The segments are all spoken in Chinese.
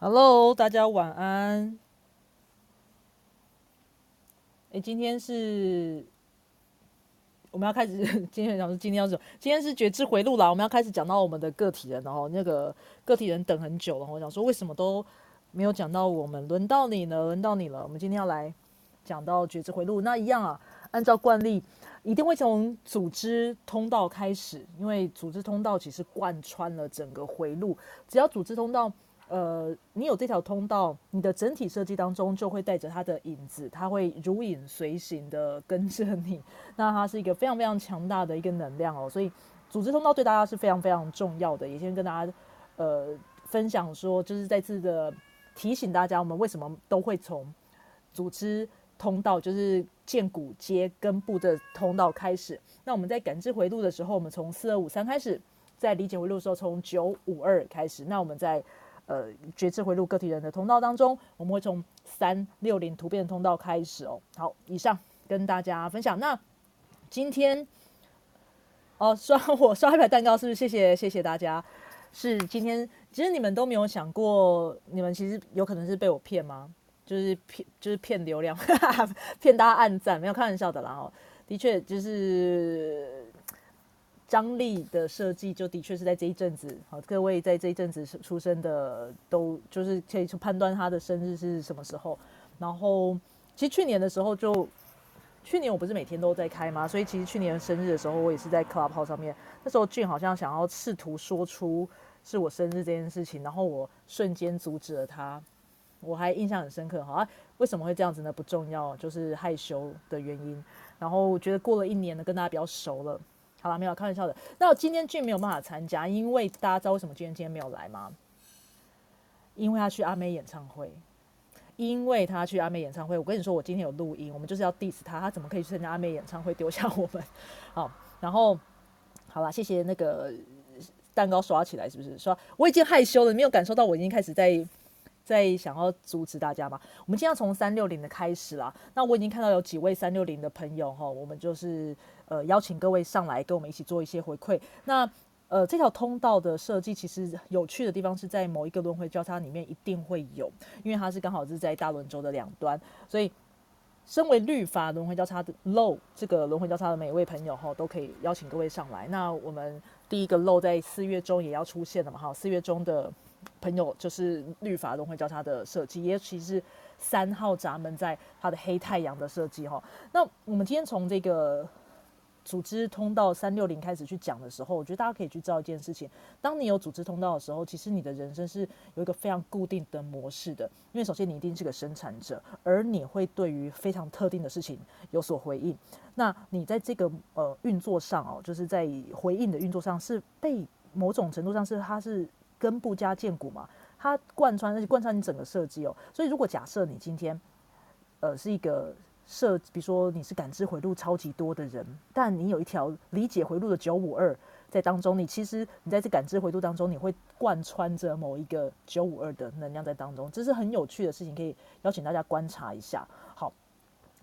Hello，大家晚安。哎，今天是我们要开始，今天讲说今天要走？今天是觉知回路啦，我们要开始讲到我们的个体人，然后那个个体人等很久了，我想说为什么都没有讲到我们？轮到你了，轮到你了。我们今天要来讲到觉知回路，那一样啊，按照惯例，一定会从组织通道开始，因为组织通道其实贯穿了整个回路，只要组织通道。呃，你有这条通道，你的整体设计当中就会带着它的影子，它会如影随形的跟着你。那它是一个非常非常强大的一个能量哦，所以组织通道对大家是非常非常重要的。也先跟大家呃分享说，就是再次的提醒大家，我们为什么都会从组织通道，就是建骨接根部的通道开始。那我们在感知回路的时候，我们从四二五三开始；在理解回路的时候，从九五二开始。那我们在呃，觉知回路个体人的通道当中，我们会从三六零突变通道开始哦。好，以上跟大家分享。那今天哦，刷我刷一排蛋糕，是不是？谢谢谢谢大家。是今天，其实你们都没有想过，你们其实有可能是被我骗吗？就是骗，就是骗流量，骗大家按赞，没有开玩笑的啦。哦，的确就是。张力的设计就的确是在这一阵子，好，各位在这一阵子出生的都就是可以去判断他的生日是什么时候。然后，其实去年的时候就，去年我不是每天都在开吗？所以其实去年生日的时候，我也是在 Club 号上面。那时候俊好像想要试图说出是我生日这件事情，然后我瞬间阻止了他。我还印象很深刻，哈，为什么会这样子呢？不重要，就是害羞的原因。然后我觉得过了一年呢，跟大家比较熟了。好了，没有开玩笑的。那今天俊没有办法参加，因为大家知道为什么俊今天没有来吗？因为他去阿妹演唱会。因为他去阿妹演唱会，我跟你说，我今天有录音，我们就是要 diss 他，他怎么可以去参加阿妹演唱会，丢下我们？好，然后好了，谢谢那个蛋糕刷起来，是不是？刷，我已经害羞了，没有感受到我已经开始在。在想要阻止大家嘛？我们今天要从三六零的开始啦。那我已经看到有几位三六零的朋友哈，我们就是呃邀请各位上来跟我们一起做一些回馈。那呃这条通道的设计其实有趣的地方是在某一个轮回交叉里面一定会有，因为它是刚好是在大轮轴的两端，所以身为律法轮回交叉的 low 这个轮回交叉的每一位朋友哈都可以邀请各位上来。那我们第一个 low 在四月中也要出现了嘛？哈，四月中的。朋友就是律法轮回交叉的设计，也其实三号闸门在它的黑太阳的设计哈。那我们今天从这个组织通道三六零开始去讲的时候，我觉得大家可以去知道一件事情：当你有组织通道的时候，其实你的人生是有一个非常固定的模式的。因为首先你一定是个生产者，而你会对于非常特定的事情有所回应。那你在这个呃运作上哦，就是在回应的运作上是被某种程度上是它是。根部加建骨嘛，它贯穿而且贯穿你整个设计哦。所以如果假设你今天，呃，是一个设，比如说你是感知回路超级多的人，但你有一条理解回路的九五二在当中，你其实你在这感知回路当中，你会贯穿着某一个九五二的能量在当中，这是很有趣的事情，可以邀请大家观察一下。好。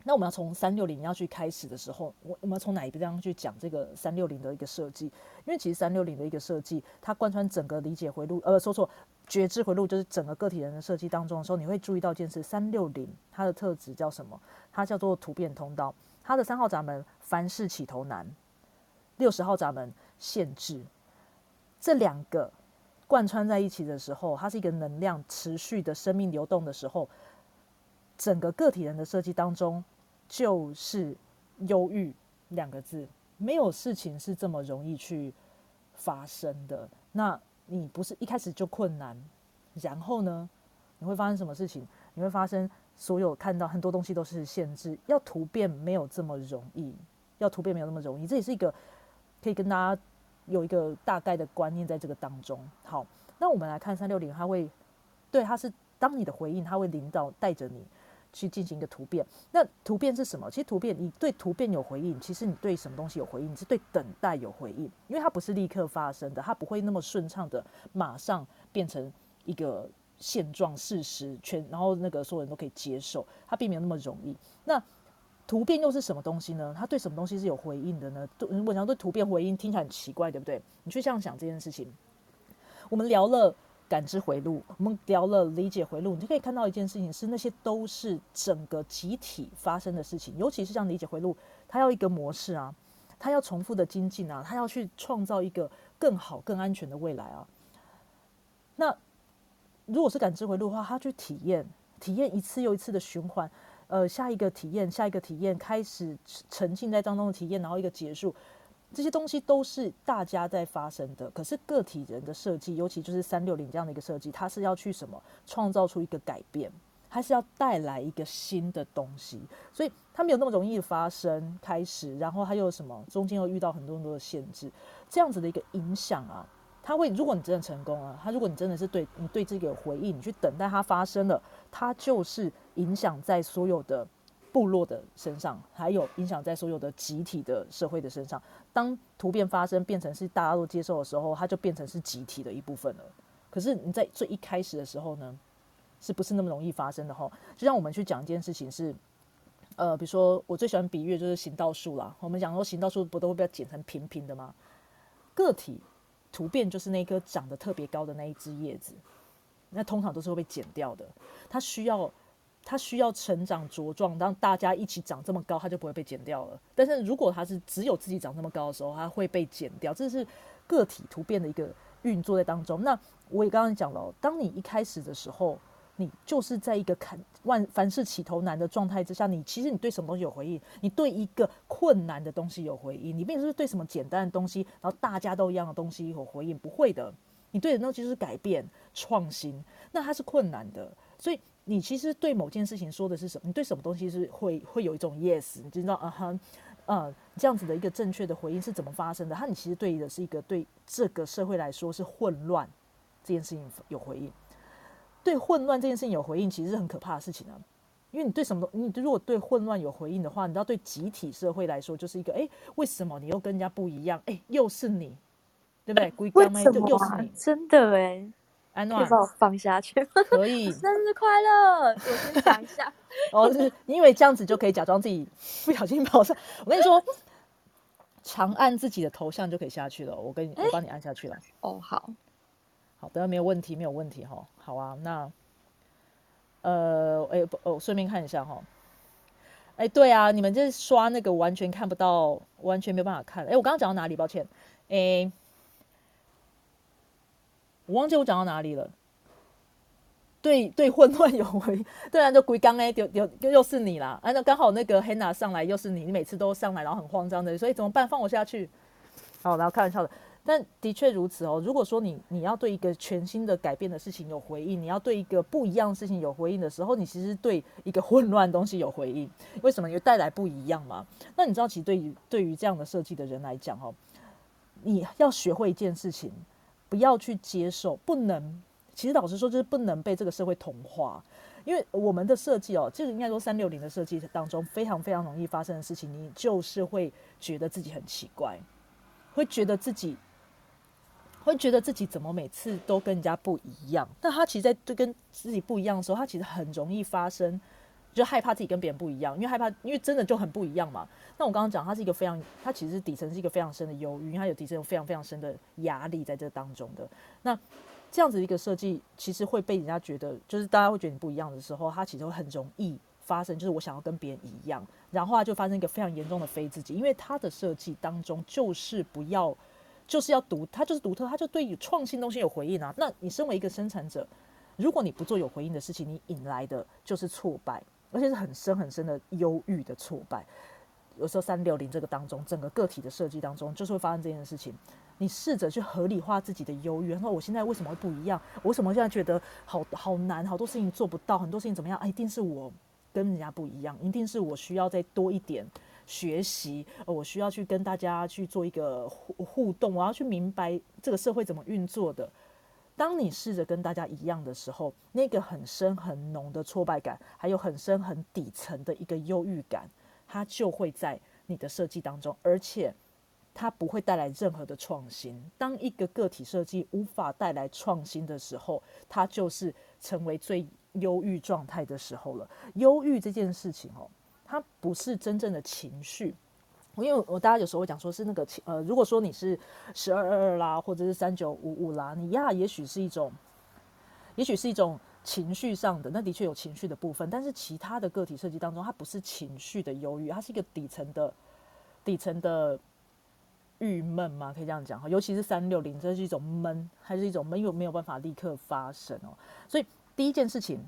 那我们要从三六零要去开始的时候，我我们要从哪一个地方去讲这个三六零的一个设计？因为其实三六零的一个设计，它贯穿整个理解回路，呃，说错，觉知回路就是整个个体人的设计当中的时候，你会注意到一件事：三六零它的特质叫什么？它叫做突变通道。它的三号闸门凡事起头难，六十号闸门限制。这两个贯穿在一起的时候，它是一个能量持续的生命流动的时候。整个个体人的设计当中，就是忧郁两个字，没有事情是这么容易去发生的。那你不是一开始就困难，然后呢，你会发生什么事情？你会发生所有看到很多东西都是限制，要突变没有这么容易，要突变没有那么容易。这也是一个可以跟大家有一个大概的观念在这个当中。好，那我们来看三六零，它会对它是当你的回应，它会领导带着你。去进行一个突变，那突变是什么？其实突变，你对突变有回应，其实你对什么东西有回应？你是对等待有回应，因为它不是立刻发生的，它不会那么顺畅的马上变成一个现状事实，全然后那个所有人都可以接受，它并没有那么容易。那突变又是什么东西呢？它对什么东西是有回应的呢？如果想对突变回应，听起来很奇怪，对不对？你去这样想这件事情，我们聊了感知回路，我们聊了理解回路，你就可以看到一件事情是，那些都是整个集体发生的事情，尤其是像理解回路，它要一个模式啊，它要重复的精进啊，它要去创造一个更好、更安全的未来啊。那如果是感知回路的话，它去体验，体验一次又一次的循环，呃，下一个体验，下一个体验，开始沉浸在当中的体验，然后一个结束。这些东西都是大家在发生的，可是个体人的设计，尤其就是三六零这样的一个设计，它是要去什么创造出一个改变，它是要带来一个新的东西，所以它没有那么容易发生开始，然后它又什么中间又遇到很多很多的限制，这样子的一个影响啊，它会如果你真的成功了，它如果你真的是对你对这个有回应，你去等待它发生了，它就是影响在所有的。部落的身上，还有影响在所有的集体的社会的身上。当突变发生，变成是大家都接受的时候，它就变成是集体的一部分了。可是你在最一开始的时候呢，是不是那么容易发生的哈？就像我们去讲一件事情是，呃，比如说我最喜欢比喻就是行道树啦。我们讲说行道树不都会被剪成平平的吗？个体突变就是那棵长得特别高的那一只叶子，那通常都是会被剪掉的。它需要。它需要成长茁壮，当大家一起长这么高，它就不会被剪掉了。但是如果它是只有自己长这么高的时候，它会被剪掉。这是个体突变的一个运作在当中。那我也刚刚讲了，当你一开始的时候，你就是在一个看万凡事起头难的状态之下，你其实你对什么东西有回应？你对一个困难的东西有回应？你并不是对什么简单的东西，然后大家都一样的东西有回应，不会的。你对的东西就是改变、创新，那它是困难的，所以。你其实对某件事情说的是什么？你对什么东西是会会有一种 yes？你知道啊哈，呃，这样子的一个正确的回应是怎么发生的？它你其实对的是一个对这个社会来说是混乱这件事情有回应，对混乱这件事情有回应，其实是很可怕的事情啊。因为你对什么东，你如果对混乱有回应的话，你知道对集体社会来说就是一个哎，为什么你又跟人家不一样？哎，又是你，对不对？为什么？真的哎。安暖，把我放下去。可以。生日快乐！我先想一下。哦，是你以为这样子就可以假装自己不小心跑上？我跟你说，长按自己的头像就可以下去了。我跟你，我帮你按下去了。哦，好，好的，没有问题，没有问题哈。好啊，那呃，哎不，哦，顺便看一下哈。哎，对啊，你们这刷那个完全看不到，完全没有办法看。哎，我刚刚讲到哪里？抱歉。哎。我忘记我讲到哪里了。对对，混乱有回，对啊，就鬼刚哎，又又又是你啦！啊，那刚好那个 Hanna 上来又是你，你每次都上来，然后很慌张的，所以怎么办？放我下去。好，然后开玩笑的，但的确如此哦。如果说你你要对一个全新的改变的事情有回应，你要对一个不一样的事情有回应的时候，你其实对一个混乱东西有回应。为什么？因为带来不一样嘛。那你知道，其实对于对于这样的设计的人来讲哦，你要学会一件事情。不要去接受，不能。其实老实说，就是不能被这个社会同化。因为我们的设计哦，就是应该说三六零的设计当中，非常非常容易发生的事情，你就是会觉得自己很奇怪，会觉得自己会觉得自己怎么每次都跟人家不一样。但他其实，在跟自己不一样的时候，他其实很容易发生。就害怕自己跟别人不一样，因为害怕，因为真的就很不一样嘛。那我刚刚讲，它是一个非常，它其实底层是一个非常深的忧郁，因为它有底层有非常非常深的压力在这当中的。那这样子一个设计，其实会被人家觉得，就是大家会觉得你不一样的时候，它其实会很容易发生，就是我想要跟别人一样，然后它就发生一个非常严重的非自己，因为它的设计当中就是不要，就是要独，它就是独特，它就对创新东西有回应啊。那你身为一个生产者，如果你不做有回应的事情，你引来的就是挫败。而且是很深很深的忧郁的挫败，有时候三六零这个当中，整个个体的设计当中，就是会发生这件事情。你试着去合理化自己的忧郁，然后我现在为什么会不一样？我为什么现在觉得好好难？好多事情做不到，很多事情怎么样？一定是我跟人家不一样，一定是我需要再多一点学习，我需要去跟大家去做一个互互动，我要去明白这个社会怎么运作的。当你试着跟大家一样的时候，那个很深很浓的挫败感，还有很深很底层的一个忧郁感，它就会在你的设计当中，而且它不会带来任何的创新。当一个个体设计无法带来创新的时候，它就是成为最忧郁状态的时候了。忧郁这件事情哦，它不是真正的情绪。因为我大家有时候会讲说是那个呃，如果说你是十二二二啦，或者是三九五五啦，你呀也许是一种也许是一种情绪上的，那的确有情绪的部分，但是其他的个体设计当中，它不是情绪的忧郁，它是一个底层的底层的郁闷嘛，可以这样讲哈。尤其是三六零，这是一种闷，还是一种闷，又没有办法立刻发生哦。所以第一件事情，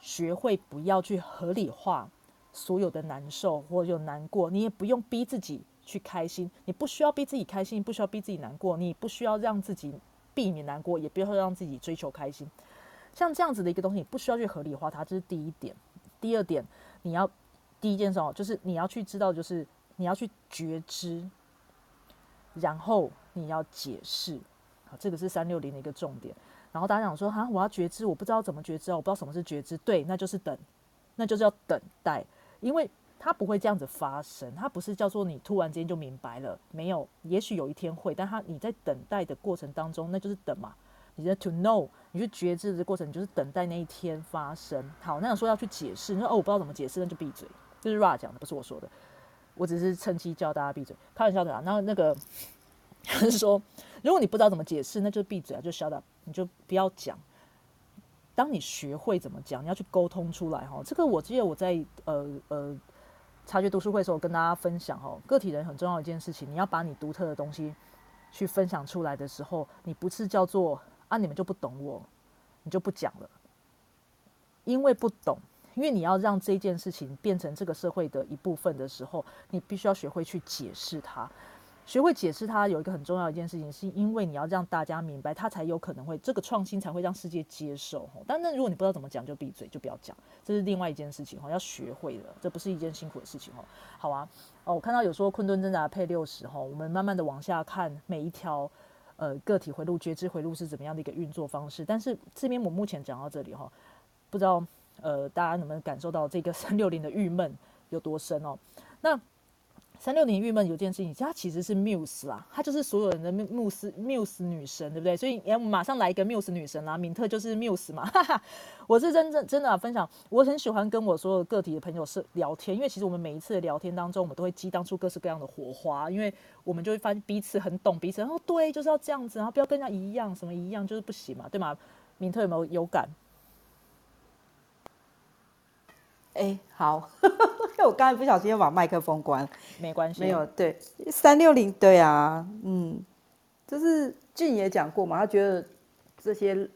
学会不要去合理化所有的难受或者难过，你也不用逼自己去开心，你不需要逼自己开心，不需要逼自己难过，你不需要让自己。避免难过，也不要让自己追求开心。像这样子的一个东西，你不需要去合理化它，这是第一点。第二点，你要第一件事哦，就是你要去知道，就是你要去觉知，然后你要解释。好，这个是三六零的一个重点。然后大家想说，哈，我要觉知，我不知道怎么觉知哦，我不知道什么是觉知。对，那就是等，那就是要等待，因为。它不会这样子发生，它不是叫做你突然之间就明白了，没有，也许有一天会，但它你在等待的过程当中，那就是等嘛，你在 to know，你去觉知的过程，你就是等待那一天发生。好，那想说要去解释，你说哦，我不知道怎么解释，那就闭嘴，这是 Ra 讲的，不是我说的，我只是趁机教大家闭嘴，开玩笑的啊。然后那个 他是说，如果你不知道怎么解释，那就闭嘴啊，就 shut up，你就不要讲。当你学会怎么讲，你要去沟通出来哈。这个我记得我在呃呃。察觉读书会的时候，跟大家分享哈，个体人很重要一件事情，你要把你独特的东西去分享出来的时候，你不是叫做啊，你们就不懂我，你就不讲了，因为不懂，因为你要让这件事情变成这个社会的一部分的时候，你必须要学会去解释它。学会解释它有一个很重要一件事情，是因为你要让大家明白，它才有可能会这个创新才会让世界接受。吼但那如果你不知道怎么讲，就闭嘴，就不要讲，这是另外一件事情哈，要学会的，这不是一件辛苦的事情哦。好啊，哦，我看到有说困顿挣扎配六十吼，我们慢慢的往下看每一条呃个体回路、觉知回路是怎么样的一个运作方式。但是这边我目前讲到这里吼，不知道呃大家能不能感受到这个三六零的郁闷有多深哦？那。三六零郁闷有件事情，它其实是缪斯啦，她就是所有人的缪斯缪斯女神，对不对？所以要马上来一个缪斯女神啦，敏特就是缪斯嘛。哈哈，我是真正真的分享，我很喜欢跟我所有个体的朋友是聊天，因为其实我们每一次的聊天当中，我们都会激荡出各式各样的火花，因为我们就会发现彼此很懂彼此，然后对，就是要这样子，然后不要跟人家一样，什么一样就是不行嘛，对吗？敏特有没有有感？哎，好，因为我刚才不小心又把麦克风关，没关系，没有对三六零，对啊，嗯，就是俊也讲过嘛，他觉得这些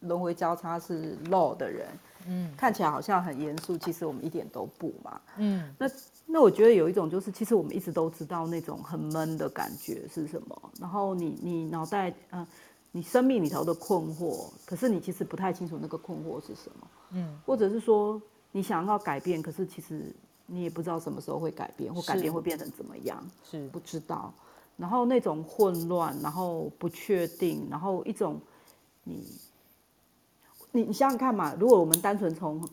轮回交叉是 low 的人，嗯，看起来好像很严肃，其实我们一点都不嘛，嗯，那那我觉得有一种就是，其实我们一直都知道那种很闷的感觉是什么，然后你你脑袋，嗯，你生命里头的困惑，可是你其实不太清楚那个困惑是什么，嗯，或者是说。你想要改变，可是其实你也不知道什么时候会改变，或改变会变成怎么样，是不知道。然后那种混乱，然后不确定，然后一种你你你想想看嘛，如果我们单纯从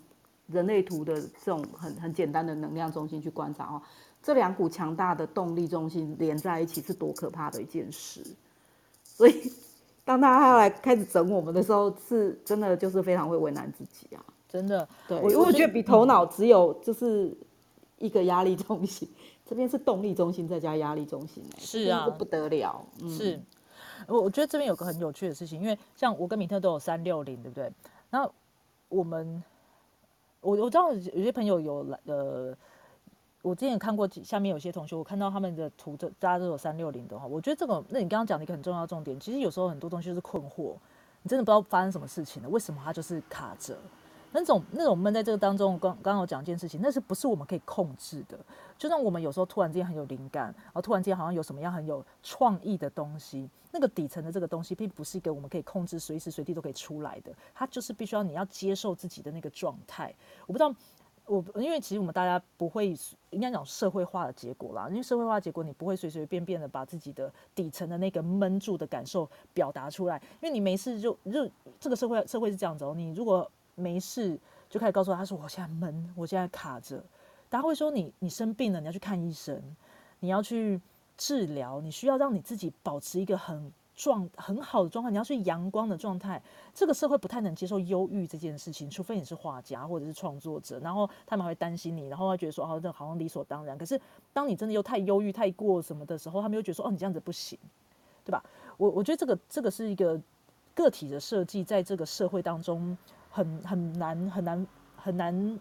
人类图的这种很很简单的能量中心去观察哦，这两股强大的动力中心连在一起是多可怕的一件事。所以当他要来开始整我们的时候，是真的就是非常会为难自己啊。真的，对我我觉得比头脑只有就是一个压力中心，这边是动力中心再加压力中心，是啊，不得了。是，我我觉得这边有个很有趣的事情，因为像我跟米特都有三六零，对不对？那我们，我我知道有些朋友有来，呃，我之前看过下面有些同学，我看到他们的图，这大家都有三六零的话，我觉得这个，那你刚刚讲的一个很重要的重点，其实有时候很多东西是困惑，你真的不知道发生什么事情了，为什么它就是卡着？那种那种闷在这个当中，刚刚有讲一件事情，那是不是我们可以控制的？就像我们有时候突然之间很有灵感，然后突然之间好像有什么样很有创意的东西，那个底层的这个东西，并不是一个我们可以控制，随时随地都可以出来的。它就是必须要你要接受自己的那个状态。我不知道，我因为其实我们大家不会应该讲社会化的结果啦，因为社会化结果你不会随随便便的把自己的底层的那个闷住的感受表达出来，因为你没事就就这个社会社会是这样子哦，你如果没事，就开始告诉他，说我现在闷，我现在卡着。大家会说你你生病了，你要去看医生，你要去治疗，你需要让你自己保持一个很状很好的状态，你要去阳光的状态。这个社会不太能接受忧郁这件事情，除非你是画家或者是创作者，然后他们会担心你，然后会觉得说哦，这好像理所当然。可是当你真的又太忧郁、太过什么的时候，他们又觉得说哦，你这样子不行，对吧？我我觉得这个这个是一个。个体的设计在这个社会当中很很难很难很难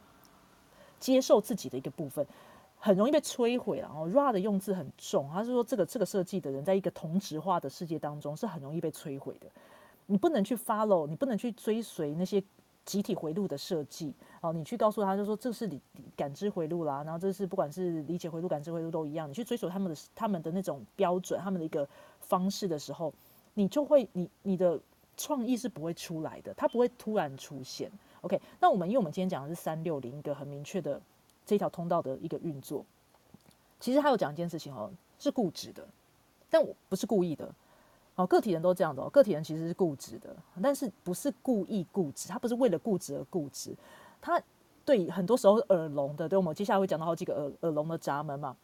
接受自己的一个部分，很容易被摧毁然后 Ra 的用字很重，他是说这个这个设计的人在一个同质化的世界当中是很容易被摧毁的。你不能去 follow，你不能去追随那些集体回路的设计哦。你去告诉他，就说这是你感知回路啦，然后这是不管是理解回路、感知回路都一样。你去追求他们的他们的那种标准、他们的一个方式的时候，你就会你你的创意是不会出来的，它不会突然出现。OK，那我们因为我们今天讲的是三六零一个很明确的这条通道的一个运作，其实他有讲一件事情哦，是固执的，但我不是故意的。哦，个体人都这样的哦。个体人其实是固执的，但是不是故意固执，他不是为了固执而固执。他对很多时候耳聋的，对我们接下来会讲到好几个耳耳聋的闸门嘛。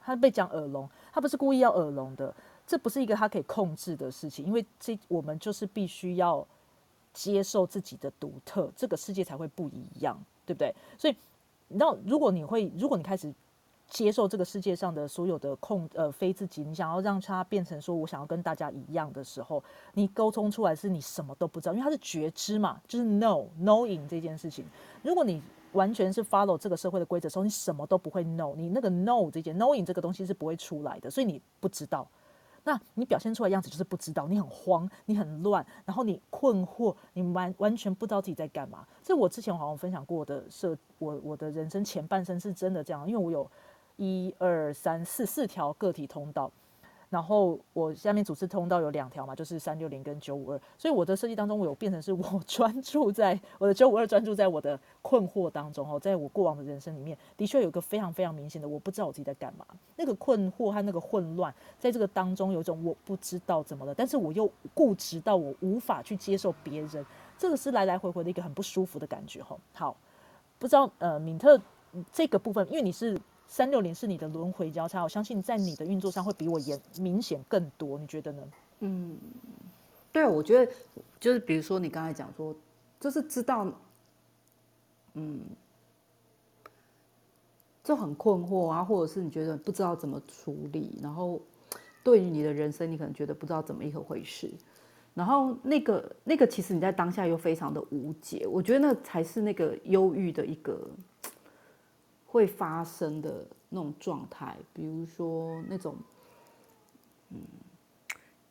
他被讲耳聋，他不是故意要耳聋的，这不是一个他可以控制的事情，因为这我们就是必须要接受自己的独特，这个世界才会不一样，对不对？所以，那如果你会，如果你开始。接受这个世界上的所有的控呃非自己，你想要让它变成说我想要跟大家一样的时候，你沟通出来是你什么都不知道，因为它是觉知嘛，就是 know knowing 这件事情。如果你完全是 follow 这个社会的规则时候，你什么都不会 know，你那个 know 这件 knowing 这个东西是不会出来的，所以你不知道。那你表现出来样子就是不知道，你很慌，你很乱，然后你困惑，你完完全不知道自己在干嘛。这我之前好像分享过的设，我我的人生前半生是真的这样，因为我有。一二三四四条个体通道，然后我下面主次通道有两条嘛，就是三六零跟九五二，所以我的设计当中，我有变成是我 专注在我的九五二，专注在我的困惑当中哦，在我过往的人生里面，的确有个非常非常明显的，我不知道我自己在干嘛，那个困惑和那个混乱，在这个当中有一种我不知道怎么了，但是我又固执到我无法去接受别人，这个是来来回回的一个很不舒服的感觉哈。好，不知道呃敏特这个部分，因为你是。三六零是你的轮回交叉，我相信在你的运作上会比我严明显更多，你觉得呢？嗯，对，我觉得就是比如说你刚才讲说，就是知道，嗯，就很困惑啊，或者是你觉得不知道怎么处理，然后对于你的人生，你可能觉得不知道怎么一回事，然后那个那个其实你在当下又非常的无解，我觉得那才是那个忧郁的一个。会发生的那种状态，比如说那种，嗯，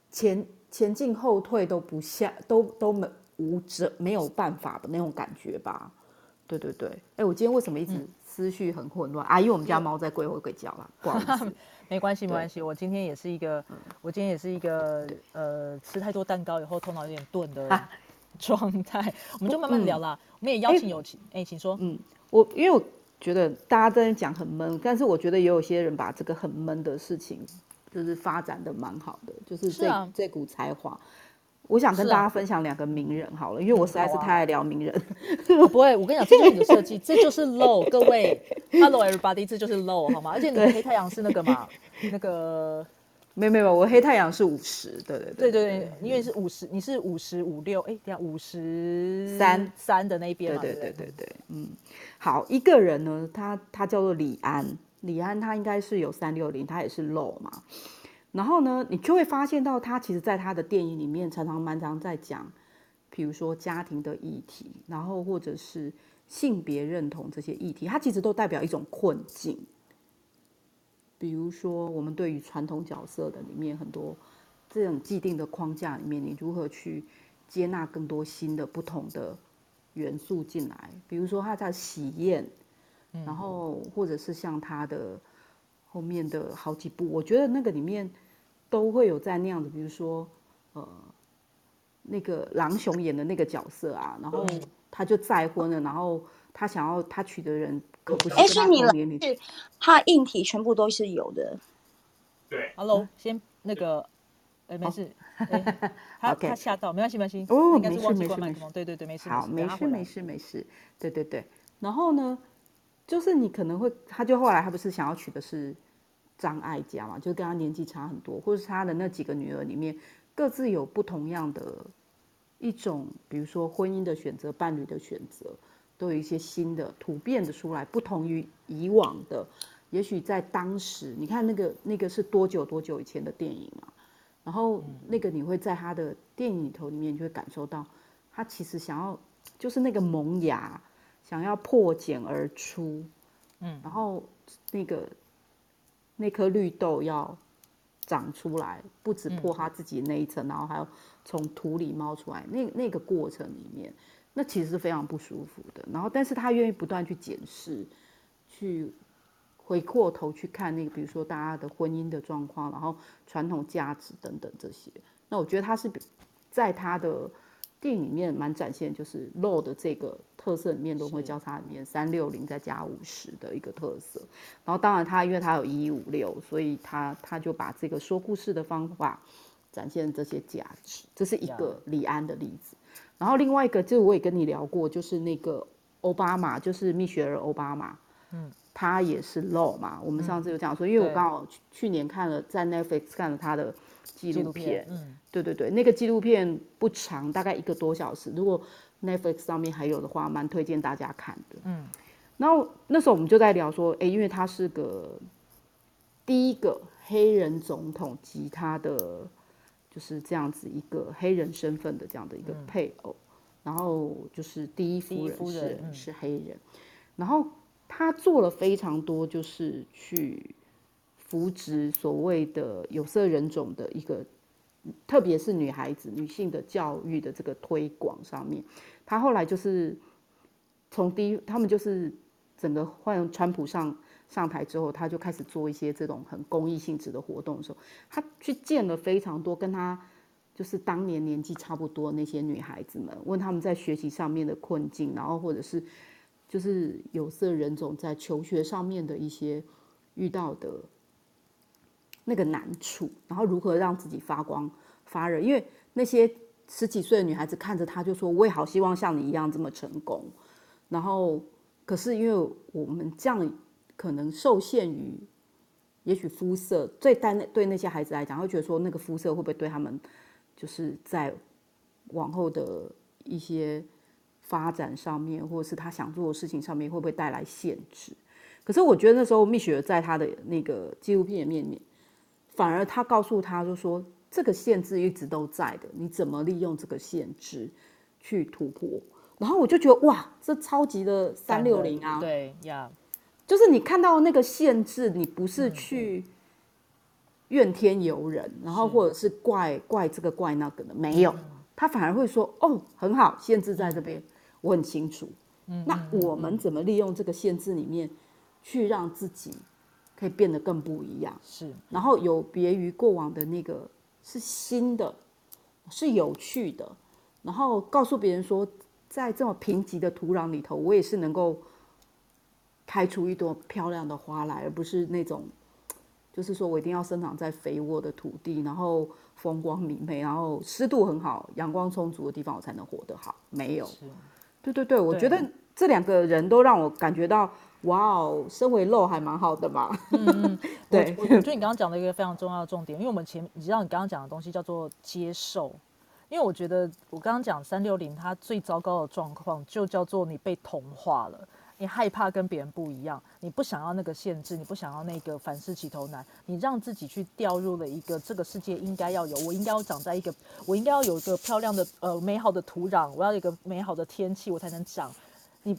前前进后退都不下，都都没无辙，没有办法的那种感觉吧？对对对，哎，我今天为什么一直思绪很混乱？啊，因为我们家猫在鬼吼鬼叫了，不好意思。没关系，没关系，我今天也是一个，我今天也是一个，呃，吃太多蛋糕以后头脑有点钝的 状态。我们就慢慢聊啦，我们也邀请有请，哎，请说。嗯，我因为我。觉得大家在讲很闷，但是我觉得也有些人把这个很闷的事情，就是发展的蛮好的，就是这这股才华。我想跟大家分享两个名人好了，因为我实在是太爱聊名人。不会，我跟你讲，这就是你的设计，这就是 low。各位，Hello everybody，这就是 low 好吗？而且你的黑太阳是那个嘛，那个。没没有，我黑太阳是五十，对对对对对，因为是五十，你是五十五六，哎，等下五十三三。的那边嘛，对对对对？对，嗯，好，一个人呢，他他叫做李安，李安他应该是有三六零，他也是 low 嘛，然后呢，你就会发现到他其实在他的电影里面常常蛮常在讲，比如说家庭的议题，然后或者是性别认同这些议题，它其实都代表一种困境。比如说，我们对于传统角色的里面很多这种既定的框架里面，你如何去接纳更多新的不同的元素进来？比如说他在喜宴，然后或者是像他的后面的好几部，我觉得那个里面都会有在那样子。比如说，呃，那个狼熊演的那个角色啊，然后他就再婚了，然后。他想要他娶的人可不是哎，是你了，是他硬体全部都是有的。对，Hello，先那个，哎，没事，他他吓到，没关系，没关系，哦，没事没事没事，对对对，没事，好，没事没事没事，对对对。然后呢，就是你可能会，他就后来他不是想要娶的是张爱嘉嘛，就跟他年纪差很多，或者是他的那几个女儿里面各自有不同样的一种，比如说婚姻的选择，伴侣的选择。都有一些新的突变的出来，不同于以往的。也许在当时，你看那个那个是多久多久以前的电影啊？然后那个你会在他的电影里头里面就会感受到，他其实想要就是那个萌芽，想要破茧而出，嗯，然后那个那颗绿豆要长出来，不止破他自己那一层，然后还要从土里冒出来，那那个过程里面，那其实是非常不舒服的。然后，但是他愿意不断去检视，去。回过头去看那个，比如说大家的婚姻的状况，然后传统价值等等这些，那我觉得他是在他的电影里面蛮展现，就是 low 的这个特色里面都会交叉里面三六零再加五十的一个特色。然后当然他因为他有一五六，所以他他就把这个说故事的方法展现这些价值，这是一个李安的例子。然后另外一个就我也跟你聊过，就是那个奥巴马，就是蜜雪儿奥巴马，嗯。他也是 low 嘛？我们上次有讲说，因为我刚好去年看了在 Netflix 看了他的纪录片，嗯，对对对，那个纪录片不长，大概一个多小时。如果 Netflix 上面还有的话，蛮推荐大家看的。嗯，然后那时候我们就在聊说，哎，因为他是个第一个黑人总统及他的就是这样子一个黑人身份的这样的一个配偶，然后就是第一夫人是是黑人，然后。他做了非常多，就是去扶植所谓的有色人种的一个，特别是女孩子、女性的教育的这个推广上面。他后来就是从第一，他们就是整个换川普上上台之后，他就开始做一些这种很公益性质的活动的时候，他去见了非常多跟他就是当年年纪差不多那些女孩子们，问他们在学习上面的困境，然后或者是。就是有色人种在求学上面的一些遇到的那个难处，然后如何让自己发光发热？因为那些十几岁的女孩子看着他，就说：“我也好希望像你一样这么成功。”然后，可是因为我们这样可能受限于，也许肤色，对但对那些孩子来讲，会觉得说那个肤色会不会对他们，就是在往后的一些。发展上面，或者是他想做的事情上面，会不会带来限制？可是我觉得那时候蜜雪在他的那个纪录片里面，反而他告诉他就说，这个限制一直都在的，你怎么利用这个限制去突破？然后我就觉得哇，这超级的三六零啊！对呀，就是你看到那个限制，你不是去怨天尤人，然后或者是怪怪这个怪那个的，没有，他反而会说哦，很好，限制在这边。我很清楚，那我们怎么利用这个限制里面，去让自己可以变得更不一样？是，然后有别于过往的那个是新的，是有趣的，然后告诉别人说，在这么贫瘠的土壤里头，我也是能够开出一朵漂亮的花来，而不是那种，就是说我一定要生长在肥沃的土地，然后风光明媚，然后湿度很好、阳光充足的地方，我才能活得好。没有。对对对，我觉得这两个人都让我感觉到，哇哦，身为肉还蛮好的嘛。嗯嗯，对。我觉得你刚刚讲的一个非常重要的重点，因为我们前你知道你刚刚讲的东西叫做接受，因为我觉得我刚刚讲三六零，它最糟糕的状况就叫做你被同化了。你害怕跟别人不一样，你不想要那个限制，你不想要那个凡事起头难，你让自己去掉入了一个这个世界应该要有，我应该要长在一个，我应该要有一个漂亮的呃美好的土壤，我要一个美好的天气，我才能长。你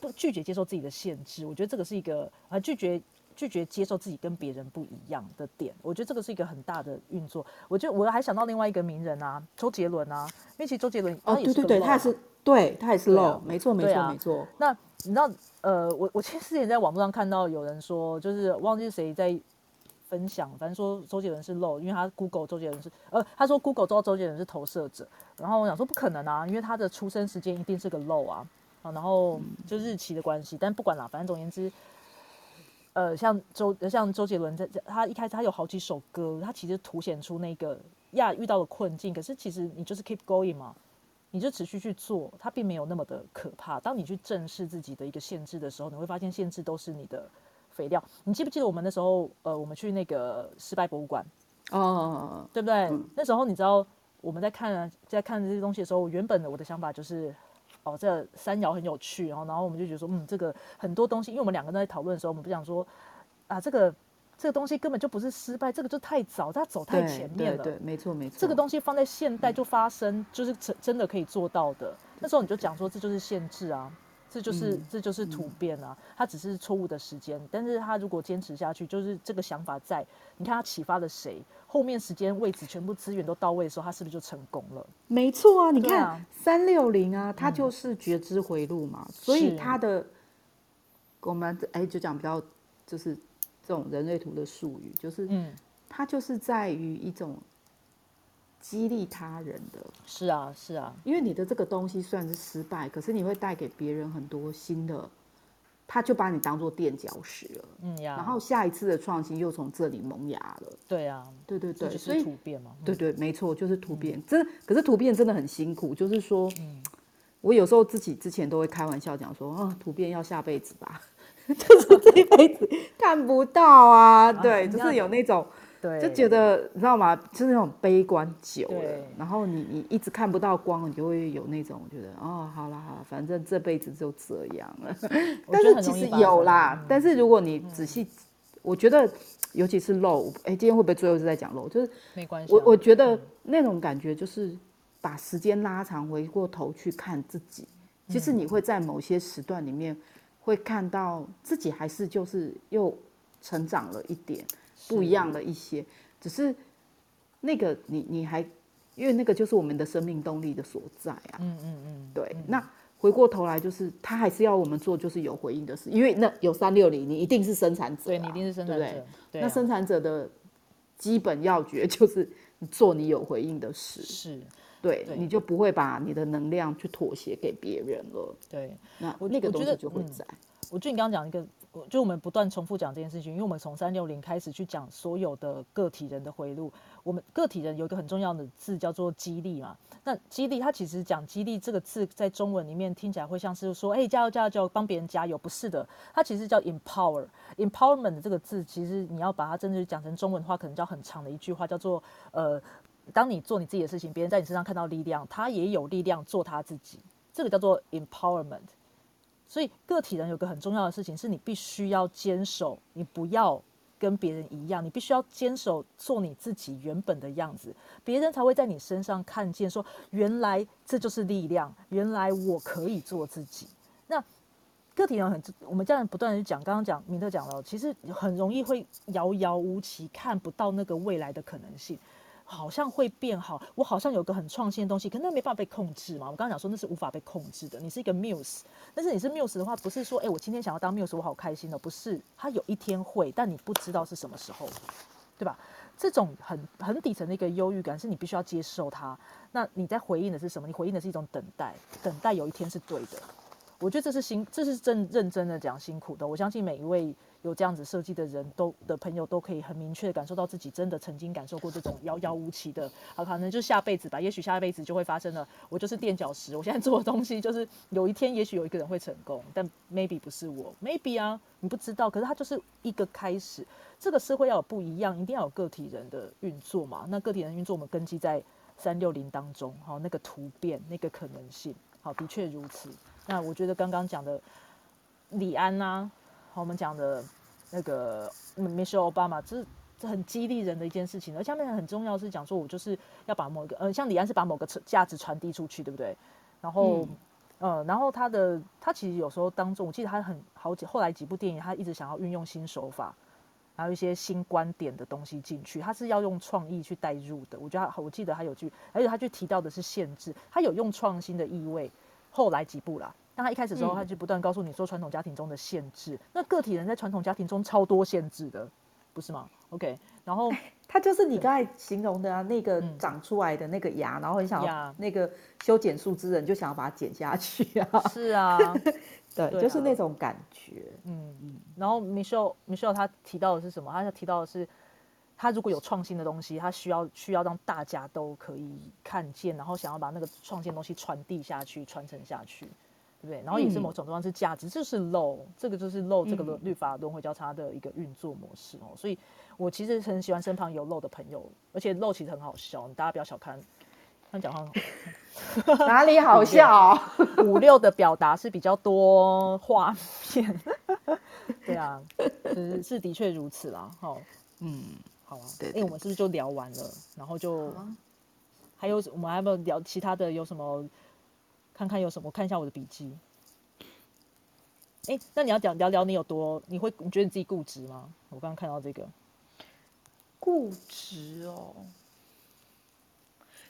不拒绝接受自己的限制，我觉得这个是一个啊拒绝拒绝接受自己跟别人不一样的点，我觉得这个是一个很大的运作。我就我还想到另外一个名人啊，周杰伦啊，因为其实周杰伦哦对对对，他也是对他也是 low，没错没错没错。那你知道，呃，我我其实之前在网络上看到有人说，就是忘记谁在分享，反正说周杰伦是漏，因为他 Google 周杰伦是，呃，他说 Google 知道周杰伦是投射者，然后我想说不可能啊，因为他的出生时间一定是个漏啊，啊，然后就日期的关系，但不管啦，反正总言之，呃，像周像周杰伦在他一开始他有好几首歌，他其实凸显出那个亚遇到了困境，可是其实你就是 keep going 嘛。你就持续去做，它并没有那么的可怕。当你去正视自己的一个限制的时候，你会发现限制都是你的肥料。你记不记得我们那时候，呃，我们去那个失败博物馆，哦，对不对？那时候你知道我们在看在看这些东西的时候，原本的我的想法就是，哦，这山窑很有趣，然后然后我们就觉得说，嗯，这个很多东西，因为我们两个人在讨论的时候，我们不想说，啊，这个这个东西根本就不是失败，这个就太早，它走太前面了。对对，没错没错。这个东西放在现代就发生，就是真真的可以做到的。那时候你就讲说，这就是限制啊，这就是、嗯这就是突变啊，它只是错误的时间，但是他如果坚持下去，就是这个想法在，你看他启发了谁，后面时间位置全部资源都到位的时候，他是不是就成功了？没错啊，你看三六零啊，它就是觉知回路嘛，所以是它的我们哎就讲比较就是这种人类图的术语，就是嗯，它就是在于一种激励他人的，是啊，是啊，因为你的这个东西虽然是失败，可是你会带给别人很多新的，他就把你当做垫脚石了，嗯呀，然后下一次的创新又从这里萌芽了，对啊，对对对，这就是所以突变嘛，对对，没错，就是突变。真可是突变真的很辛苦，就是说，我有时候自己之前都会开玩笑讲说，啊，突变要下辈子吧，就是这一辈子看不到啊。对，就是有那种对，就觉得你知道吗？就是那种悲观久了，然后你你一直看不到光，你就会有那种觉得哦，好了好啦，反正这辈子就这样了。但是其实有啦，嗯但是如果你仔细，我觉得尤其是漏，哎，今天会不会最后是在讲漏？就是没关系啊、我我觉得那种感觉就是把时间拉长，回过头去看自己，其实你会在某些时段里面会看到自己还是就是又成长了一点，不一样了一些，只是那个你你还因为那个就是我们的生命动力的所在啊，嗯嗯嗯，对，那。回过头来，就是他还是要我们做，就是有回应的事，因为那有三六零，你一定是生产者、啊，对你一定是生产者，对对对啊那生产者的基本要诀就是你做你有回应的事，是对，对你就不会把你的能量去妥协给别人了。对。那我那个东西就会在。我觉得你刚刚讲一个，我就我们不断重复讲这件事情，因为我们从三六零开始去讲所有的个体人的回路，我们个体人有一个很重要的字叫做激励嘛。那激励，它其实讲激励这个字在中文里面听起来会像是说，哎、加油加油加油，帮别人加油，不是的，它其实叫 empower。empowerment 这个字，其实你要把它真的讲成中文的话，可能叫很长的一句话，叫做呃，当你做你自己的事情，别人在你身上看到力量，他也有力量做他自己，这个叫做 empowerment。所以个体人有个很重要的事情，是你必须要坚守，你不要跟别人一样，你必须要坚守做你自己原本的样子，别人才会在你身上看见说，原来这就是力量，原来我可以做自己。那个体人很，我们这样不断的讲，刚刚讲明特讲了，其实很容易会遥遥无期，看不到那个未来的可能性。好像会变好，我好像有个很创新的东西，可那没办法被控制嘛。我刚刚讲说那是无法被控制的。你是一个 muse，但是你是 muse 的话，不是说哎、诶我今天想要当 muse，我好开心哦，不是，它有一天会，但你不知道是什么时候，对吧？这种很很底层的一个忧郁感，是你必须要接受它。那你在回应的是什么？你回应的是一种等待，等待有一天是对的。我觉得这是辛，这是真认真的讲辛苦的。我相信每一位有这样子设计的人都的朋友都可以很明确的感受到自己真的曾经感受过这种遥遥无期的，啊，可能就下辈子吧，也许下辈子就会发生了。我就是垫脚石，我现在做的东西就是有一天也许有一个人会成功，但 maybe 不是我，maybe 啊，你不知道，可是它就是一个开始。这个社会要有不一样，一定要有个体人的运作嘛。那个体人运作，我们根基在三六零当中，好，那个突变，那个可能性，好，的确如此。那我觉得刚刚讲的李安呐、我们讲的那个 Michelle Obama，这这很激励人的一件事情。而下面很重要是讲说，我就是要把某一个，呃，像李安是把某个价值传递出去，对不对？然后，呃，然后他的他其实有时候当中，我记得他很好几后来几部电影，他一直想要运用新手法。还有一些新观点的东西进去，他是要用创意去带入的。我觉得他，我记得他有句，而且他去提到的是限制，他有用创新的意味。后来几部啦，但他一开始的时候，他就不断告诉你说传统家庭中的限制。那个体人在传统家庭中超多限制的，不是吗？OK，然后他就是你刚才形容的啊，那个嗯长出来的那个牙，然后很想要那个修剪树枝人就想要把它剪下去啊，是啊，对，对啊就是那种感觉。嗯，然后 Michelle Michelle 他提到的是什么？他提到的是，他如果有创新的东西，他需要需要让大家都可以看见，然后想要把那个创新的东西传递下去、传承下去，对不对？然后也是嗯某种程度上是价值，这就是 low，这个就是 low 这个嗯律法轮回交叉的一个运作模式哦。所以我其实很喜欢身旁有 low 的朋友，而且 low 其实很好笑，大家不要小看。他讲话 哪里好笑？五六的表达是比较多画面，对啊，是是的确如此啦。好，嗯，好啊，对哎、我们是不是就聊完了？然后就还有我们还有没有聊其他的？有什么？看看有什么？我看一下我的笔记。哎、那你要讲聊聊你有多？你会你觉得你自己固执吗？我刚刚看到这个，固执哦。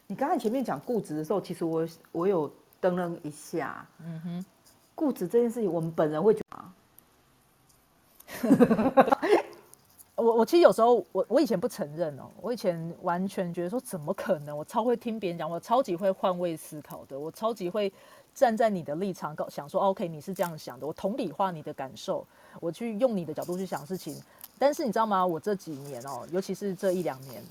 你刚才前面讲固执的时候，其实我我有登了一下，嗯哼，固执这件事情，我们本人会觉得啊，我我其实有时候我我以前不承认哦，我以前完全觉得说怎么可能？我超会听别人讲，我超级会换位思考的，我超级会站在你的立场告想说，OK，你是这样想的，我同理化你的感受，我去用你的角度去想事情。但是你知道吗？我这几年哦，尤其是这一两年，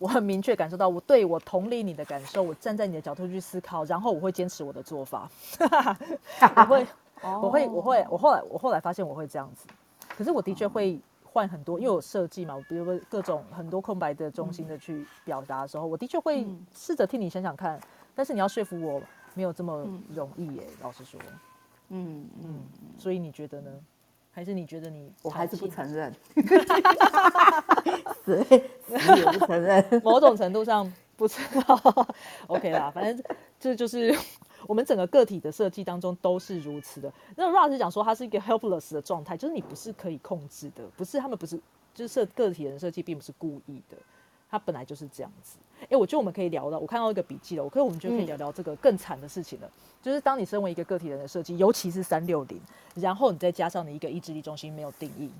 我很明确感受到，我对我同理你的感受，我站在你的角度去思考，然后我会坚持我的做法，我会，我会，我会，我后来我后来发现我会这样子，可是我的确会换很多，因为我设计嘛，比如说各种很多空白的中心的去表达的时候，我的确会试着替你想想看，但是你要说服我没有这么容易耶，老实说，嗯嗯，所以你觉得呢？还是你觉得你我还是不承认，死死也不承认。某种程度上不知道，OK 啦，反正这就是我们整个个体的设计当中都是如此的。那 Russ 讲说它是一个 helpless 的状态，就是你不是可以控制的，不是他们不是就是设个体人设计并不是故意的，它本来就是这样子。哎、我觉得我们可以聊到，我看到一个笔记了，我可以我们就可以聊聊这个更惨的事情了，就是当你身为一个个体人的设计，尤其是三六零，然后你再加上你一个意志力中心没有定义，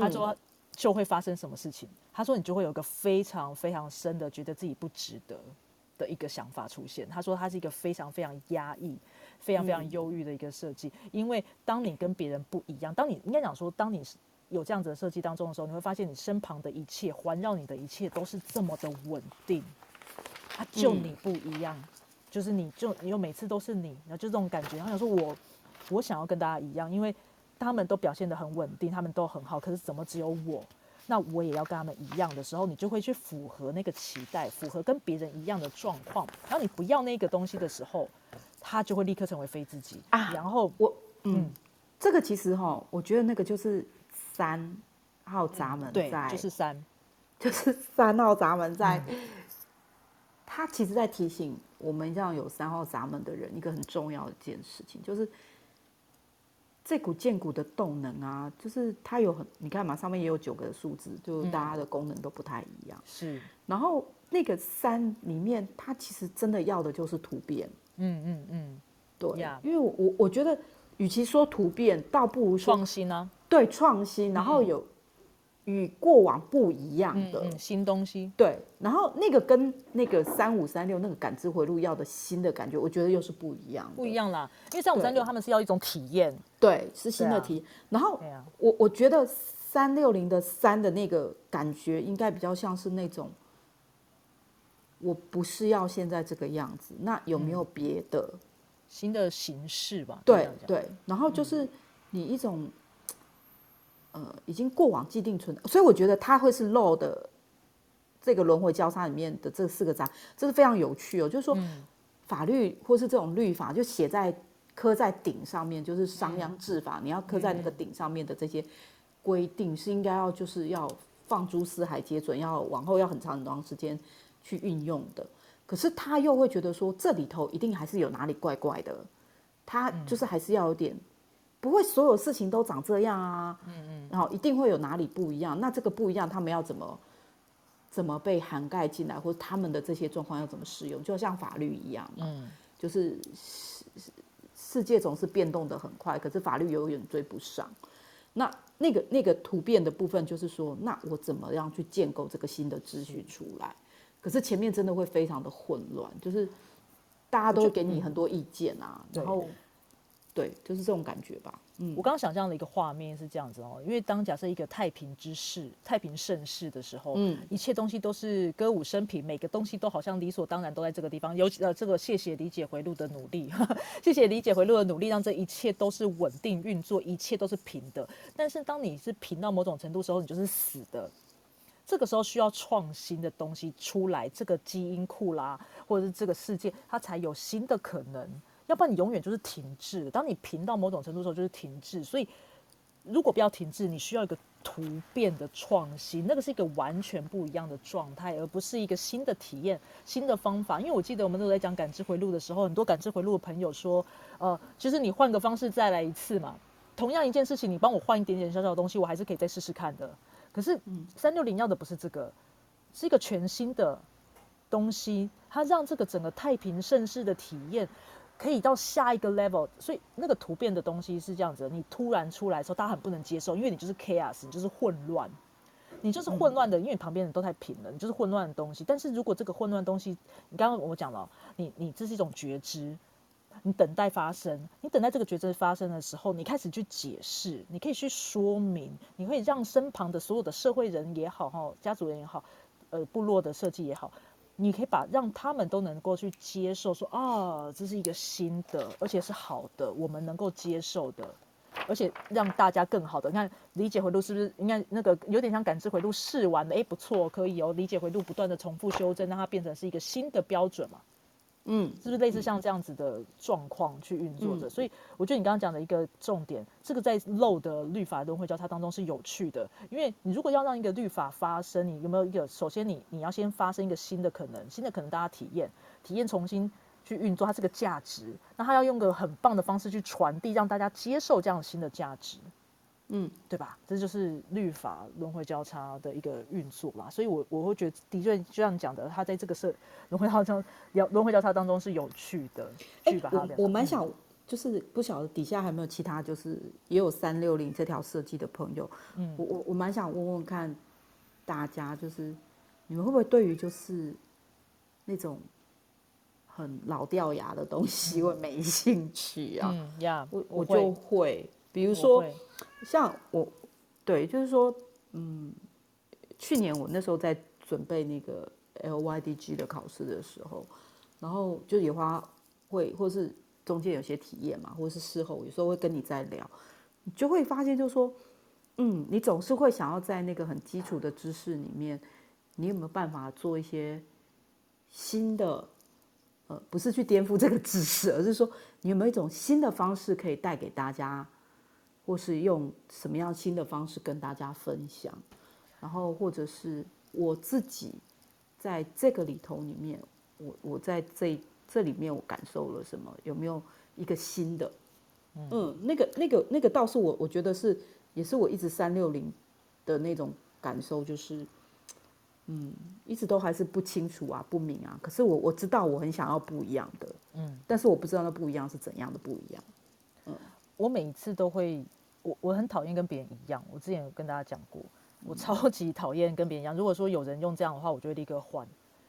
他说就会发生什么事情？他说你就会有一个非常非常深的觉得自己不值得的一个想法出现。他说他是一个非常非常压抑、非常非常忧郁的一个设计，因为当你跟别人不一样，当你应该讲说，当你是有这样子的设计当中的时候，你会发现你身旁的一切环绕你的一切都是这么的稳定，啊，就你不一样，就是你就你又每次都是你，然后就这种感觉。然后想说我我想要跟大家一样，因为他们都表现得很稳定，他们都很好，可是怎么只有我？那我也要跟他们一样的时候，你就会去符合那个期待，符合跟别人一样的状况。然后你不要那个东西的时候，他就会立刻成为非自己啊然后我嗯，这个其实哈，我觉得那个就是三号闸门对在，，就是三，就是三号闸门在。他其实在提醒我们这样有三号闸门的人一个很重要的一件事情，就是这股建股的动能啊，就是它有很，你看嘛，上面也有九个数字，就大家的功能都不太一样。是，然后那个三里面，它其实真的要的就是突变。嗯嗯嗯，对因为我我我觉得，与其说突变，倒不如说创新啊，对创新，然后有与过往不一样的。嗯嗯，新东西，对，然后那个跟那个三五三六那个感知回路要的新的感觉，我觉得又是不一样。不一样啦。因为三五三六他们是要一种体验，对，是新的题。然后啊，我我觉得三六零的三的那个感觉，应该比较像是那种，我不是要现在这个样子，那有没有别的？新的形式吧。对，对，然后就是你一种，呃，已经过往既定存，所以我觉得它会是漏的这个轮回交叉里面的这四个章，这是非常有趣哦。就是说，法律或是这种律法，就写在刻在顶上面，就是商鞅制法，你要刻在那个顶上面的这些规定，是应该要就是要放诸四海皆准，要往后要很长很长时间去运用的。可是他又会觉得说，这里头一定还是有哪里怪怪的，他就是还是要有点，不会所有事情都长这样啊，嗯嗯，然后一定会有哪里不一样，那这个不一样，他们要怎么怎么被涵盖进来，或者他们的这些状况要怎么适用，就像法律一样嘛，嗯，就是世世世界总是变动的很快，可是法律永远追不上。那那个那个突变的部分，就是说，那我怎么样去建构这个新的秩序出来？可是前面真的会非常的混乱，就是大家都会给你很多意见啊，然后对，就是这种感觉吧。嗯我刚刚想象的一个画面是这样子哦，因为当假设一个太平之世、太平盛世的时候，嗯一切东西都是歌舞升平，每个东西都好像理所当然都在这个地方。尤其呃，这个谢谢理解回路的努力，谢谢理解回路的努力，让这一切都是稳定运作，一切都是平的。但是当你是平到某种程度的时候，你就是死的。这个时候需要创新的东西出来，这个基因库啦，或者是这个世界，它才有新的可能。要不然你永远就是停滞。当你平到某种程度的时候，就是停滞。所以如果不要停滞，你需要一个突变的创新，那个是一个完全不一样的状态，而不是一个新的体验、新的方法。因为我记得我们都在讲感知回路的时候，很多感知回路的朋友说，呃，其实你换个方式再来一次嘛，同样一件事情，你帮我换一点点小小的东西，我还是可以再试试看的。可是三六零要的不是这个，是一个全新的东西，它让这个整个太平盛世的体验可以到下一个 level。所以那个突变的东西是这样子，你突然出来的时候，大家很不能接受，因为你就是 chaos，你就是混乱，你就是混乱的，因为你旁边人都太平了，你就是混乱的东西。但是如果这个混乱东西，你刚刚我讲了，你你这是一种觉知。你等待发生，你等待这个觉知发生的时候，你开始去解释，你可以去说明，你会让身旁的所有的社会人也好，哈，家族人也好，呃，部落的设计也好，你可以把让他们都能够去接受，说啊，这是一个新的，而且是好的，我们能够接受的，而且让大家更好的，你看理解回路是不是应该那个有点像感知回路试完了，哎，不错，可以哦，理解回路不断的重复修正，让它变成是一个新的标准嘛。嗯，是不是类似像这样子的状况去运作的？所以我觉得你刚刚讲的一个重点，这个在漏的律法轮回交叉当中是有趣的。因为你如果要让一个律法发生，你有没有一个？首先，你你要先发生一个新的可能，新的可能大家体验，体验重新去运作，它是个价值。那它要用个很棒的方式去传递，让大家接受这样新的价值。嗯，对吧？这就是律法轮回交叉的一个运作嘛，所以，我我会觉得的确就像讲的，他在这个社轮回交叉、轮回交叉当中是有趣的。哎，我我蛮想，就是不晓得底下还有没有其他，就是也有三六零这条设计的朋友，嗯，我我我蛮想问问看大家，就是你们会不会对于就是那种很老掉牙的东西 会没兴趣啊？嗯呀，我我就会。比如说，像我，对，就是说，嗯，去年我那时候在准备那个 LYDG 的考试的时候，然后就野花会，或是中间有些体验嘛，或者是事后有时候会跟你在聊，你就会发现，就是说，嗯，你总是会想要在那个很基础的知识里面，你有没有办法做一些新的，呃，不是去颠覆这个知识，而是说，你有没有一种新的方式可以带给大家？或是用什么样新的方式跟大家分享，然后或者是我自己在这个里头里面，我我在这这里面我感受了什么？有没有一个新的？嗯，那个那个那个倒是我我觉得是也是我一直三六零的那种感受，就是嗯，一直都还是不清楚啊，不明啊。可是我我知道我很想要不一样的，嗯，但是我不知道那不一样是怎样的不一样。嗯，我每一次都会。我我很讨厌跟别人一样，我之前有跟大家讲过，我超级讨厌跟别人一样。如果说有人用这样的话，我就会立刻换，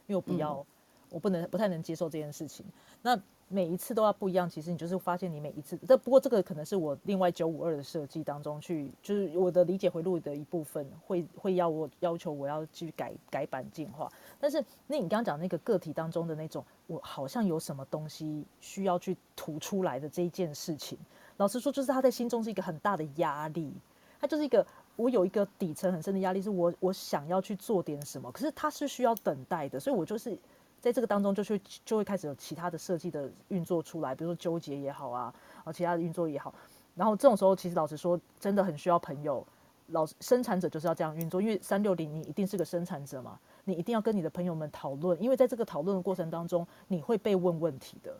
因为我不要，我不能不太能接受这件事情。那每一次都要不一样，其实你就是发现你每一次，这不过这个可能是我另外九五二的设计当中去，就是我的理解回路的一部分，会会要我要求我要去改改版进化。但是那你刚刚讲那个个体当中的那种，我好像有什么东西需要去吐出来的这一件事情。老实说，就是他在心中是一个很大的压力，他就是一个我有一个底层很深的压力，是我我想要去做点什么，可是他是需要等待的，所以我就是在这个当中就去就会开始有其他的设计的运作出来，比如说纠结也好啊，啊其他的运作也好，然后这种时候其实老实说，真的很需要朋友，老生产者就是要这样运作，因为三六零你一定是个生产者嘛，你一定要跟你的朋友们讨论，因为在这个讨论的过程当中，你会被问问题的。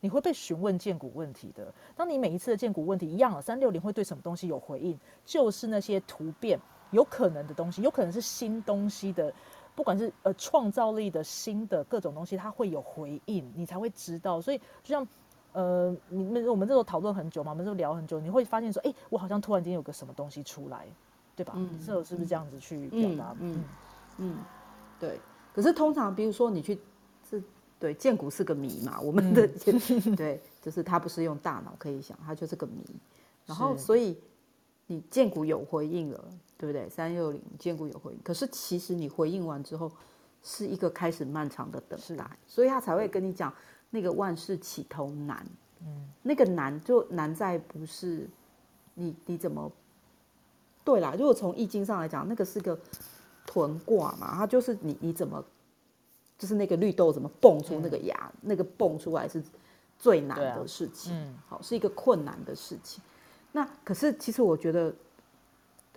你会被询问建股问题的。当你每一次的建股问题一样了，三六零会对什么东西有回应？就是那些突变有可能的东西，有可能是新东西的，不管是呃创造力的新的各种东西，它会有回应，你才会知道。所以就像呃，你们我们这时候讨论很久嘛，我们这聊很久，你会发现说，哎，我好像突然间有个什么东西出来，对吧？嗯，这是不是这样子去表达？嗯嗯，对。可是通常，比如说你去是。对，建股是个谜嘛，我们的 对，就是它不是用大脑可以想，它就是个谜。然后，所以你建股有回应了，对不对？三六零建股有回应，可是其实你回应完之后，是一个开始漫长的等待，所以他才会跟你讲那个万事起头难。嗯，那个难就难在不是你你怎么对啦？如果从易经上来讲，那个是个屯卦嘛，它就是你你怎么，就是那个绿豆怎么蹦出那个芽，那个蹦出来是最难的事情，嗯好是一个困难的事情。那可是其实我觉得，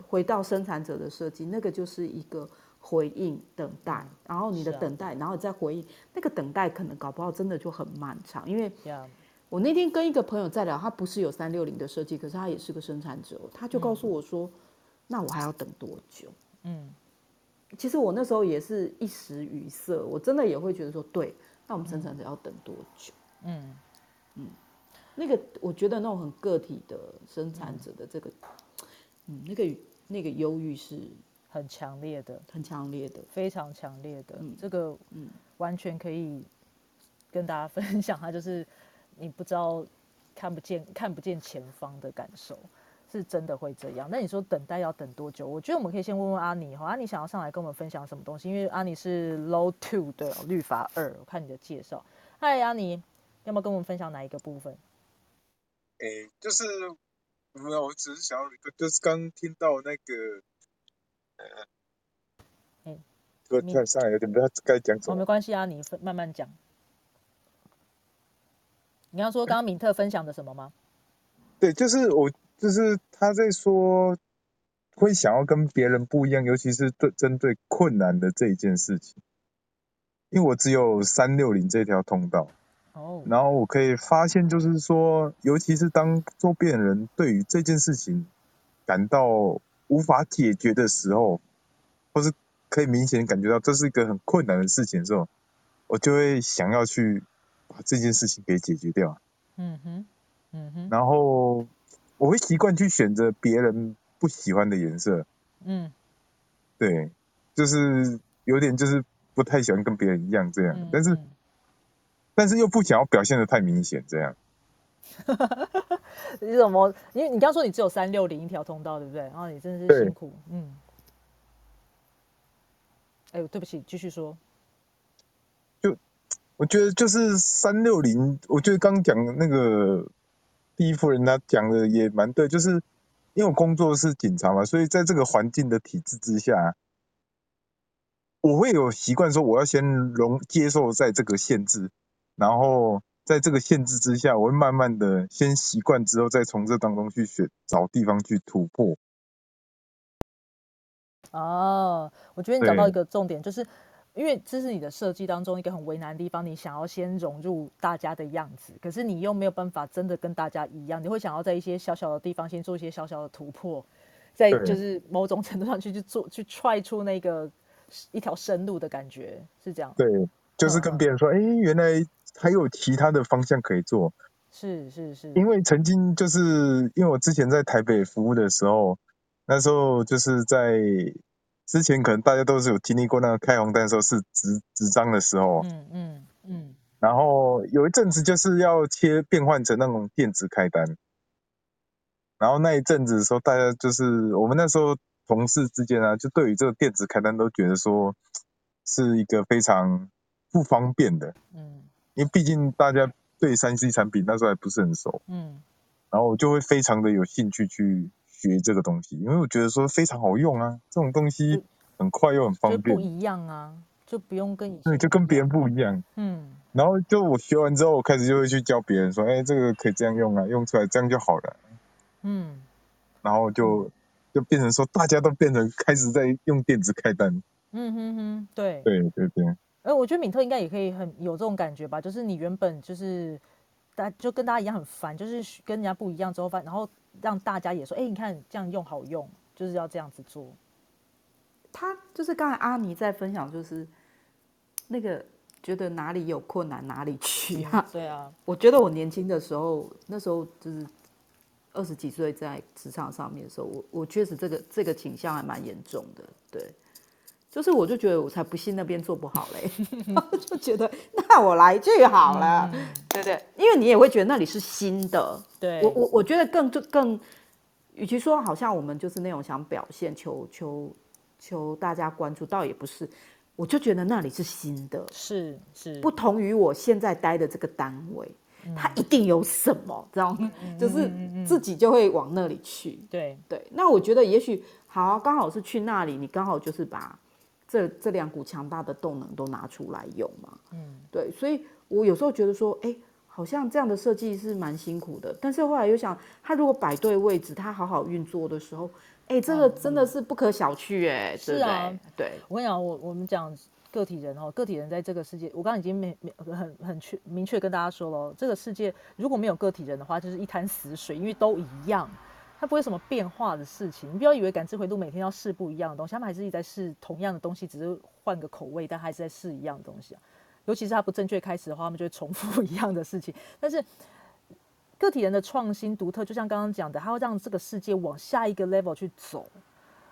回到生产者的设计，那个就是一个回应等待，然后你的等待，然后你再回应，那个等待可能搞不好真的就很漫长，因为，我那天跟一个朋友在聊，他不是有三六零的设计，可是他也是个生产者，他就告诉我说，那我还要等多久？嗯，其实我那时候也是一时语塞，我真的也会觉得说，对，那我们生产者要等多久？嗯嗯，那个我觉得那种很个体的生产者的这个，嗯，那个那个忧郁是很强烈的，很强烈的。非常强烈的，嗯这个嗯完全可以跟大家分享。它就是你不知道看不见看不见前方的感受，是真的会这样。那你说等待要等多久？我觉得我们可以先问问阿尼哈，阿尼想要上来跟我们分享什么东西？因为阿尼是 Low Two 的律法二，我看你的介绍。嗨，阿尼，要不要跟我们分享哪一个部分？诶，就是没有，我只是想要就是刚听到那个，呃，嗯我突然上来有点不知道该讲什哦，没么。关系啊，你分慢慢讲。你刚刚说刚刚敏特分享的什么吗？对，就是我，就是他在说，会想要跟别人不一样，尤其是对针对困难的这一件事情。因为我只有三六零这条通道，哦，然后我可以发现，就是说，尤其是当周边人对于这件事情感到无法解决的时候，或是可以明显感觉到这是一个很困难的事情的时候，我就会想要去把这件事情给解决掉。嗯哼，嗯哼，然后我会习惯去选择别人不喜欢的颜色，嗯对，就是有点就是不太喜欢跟别人一样这样，嗯，但是嗯但是又不想要表现的太明显这样。你怎么？因为你刚刚说你只有三六零一条通道，对不对？然后你真的是辛苦，嗯。哎呦，对不起，继续说。就我觉得就是三六零，我觉得刚讲的那个第一夫人她讲的也蛮对，就是因为我工作是警察嘛，所以在这个环境的体制之下，我会有习惯说我要先容接受在这个限制，然后在这个限制之下，我会慢慢的先习惯之后，再从这当中去选找地方去突破。哦，我觉得你讲到一个重点，就是因为这是你的设计当中一个很为难的地方，你想要先融入大家的样子，可是你又没有办法真的跟大家一样，你会想要在一些小小的地方先做一些小小的突破，在就是某种程度上去去做去踹出那个一条生路的感觉，是这样。对，就是跟别人说，哎，原来还有其他的方向可以做。是是是，因为曾经就是因为我之前在台北服务的时候，那时候就是在之前可能大家都是有经历过那个开红单的时候是纸纸张的时候，嗯嗯嗯。然后有一阵子就是要切变换成那种电子开单，然后那一阵子的时候，大家就是我们那时候同事之间啊，就对于这个电子开单都觉得说是一个非常不方便的，嗯。因为毕竟大家对三 C 产品那时候还不是很熟。嗯。然后我就会非常的有兴趣去学这个东西，因为我觉得说非常好用啊，这种东西很快又很方便，不一样啊，就不用跟以前对，就跟别人不一样。嗯然后就我学完之后，我开始就会去教别人说，哎，这个可以这样用啊，用出来这样就好了。嗯然后就就变成说，大家都变成开始在用电子开单。嗯哼哼，对。对对对，哎，我觉得敏特应该也可以很有这种感觉吧，就是你原本就是大就跟大家一样很烦，就是跟人家不一样之后，发然后让大家也说，哎，你看这样用好用，就是要这样子做。他就是刚才阿尼在分享，就是那个觉得哪里有困难哪里去啊。对啊，我觉得我年轻的时候，那时候就是二十几岁在职场上面的时候，我我确实这个这个倾向还蛮严重的。对，就是我就觉得我才不信那边做不好嘞，就觉得那我来去好了，对不对？因为你也会觉得那里是新的。对，我我我觉得更就更，与其说好像我们就是那种想表现、求求求大家关注，倒也不是。我就觉得那里是新的，是是不同于我现在待的这个单位，它一定有什么，知道吗？就是自己就会往那里去。对，对，那我觉得也许好啊，刚好是去那里，你刚好就是把这这两股强大的动能都拿出来用嘛。嗯，对，所以我有时候觉得说，哎，好像这样的设计是蛮辛苦的，但是后来又想，它如果摆对位置，它好好运作的时候，哎，这个真的是不可小觑，哎，是啊，对。我跟你讲，我我们讲个体人哦，个体人在这个世界，我刚刚已经没没很很确明确跟大家说了，这个世界如果没有个体人的话，就是一滩死水，因为都一样。它不会什么变化的事情，你不要以为感知回路每天要试不一样的东西，他们还是一直在试同样的东西，只是换个口味，但还是在试一样的东西啊。尤其是它不正确开始的话，他们就会重复 一样的事情。但是个体人的创新独特，就像刚刚讲的，它会让这个世界往下一个 level 去走，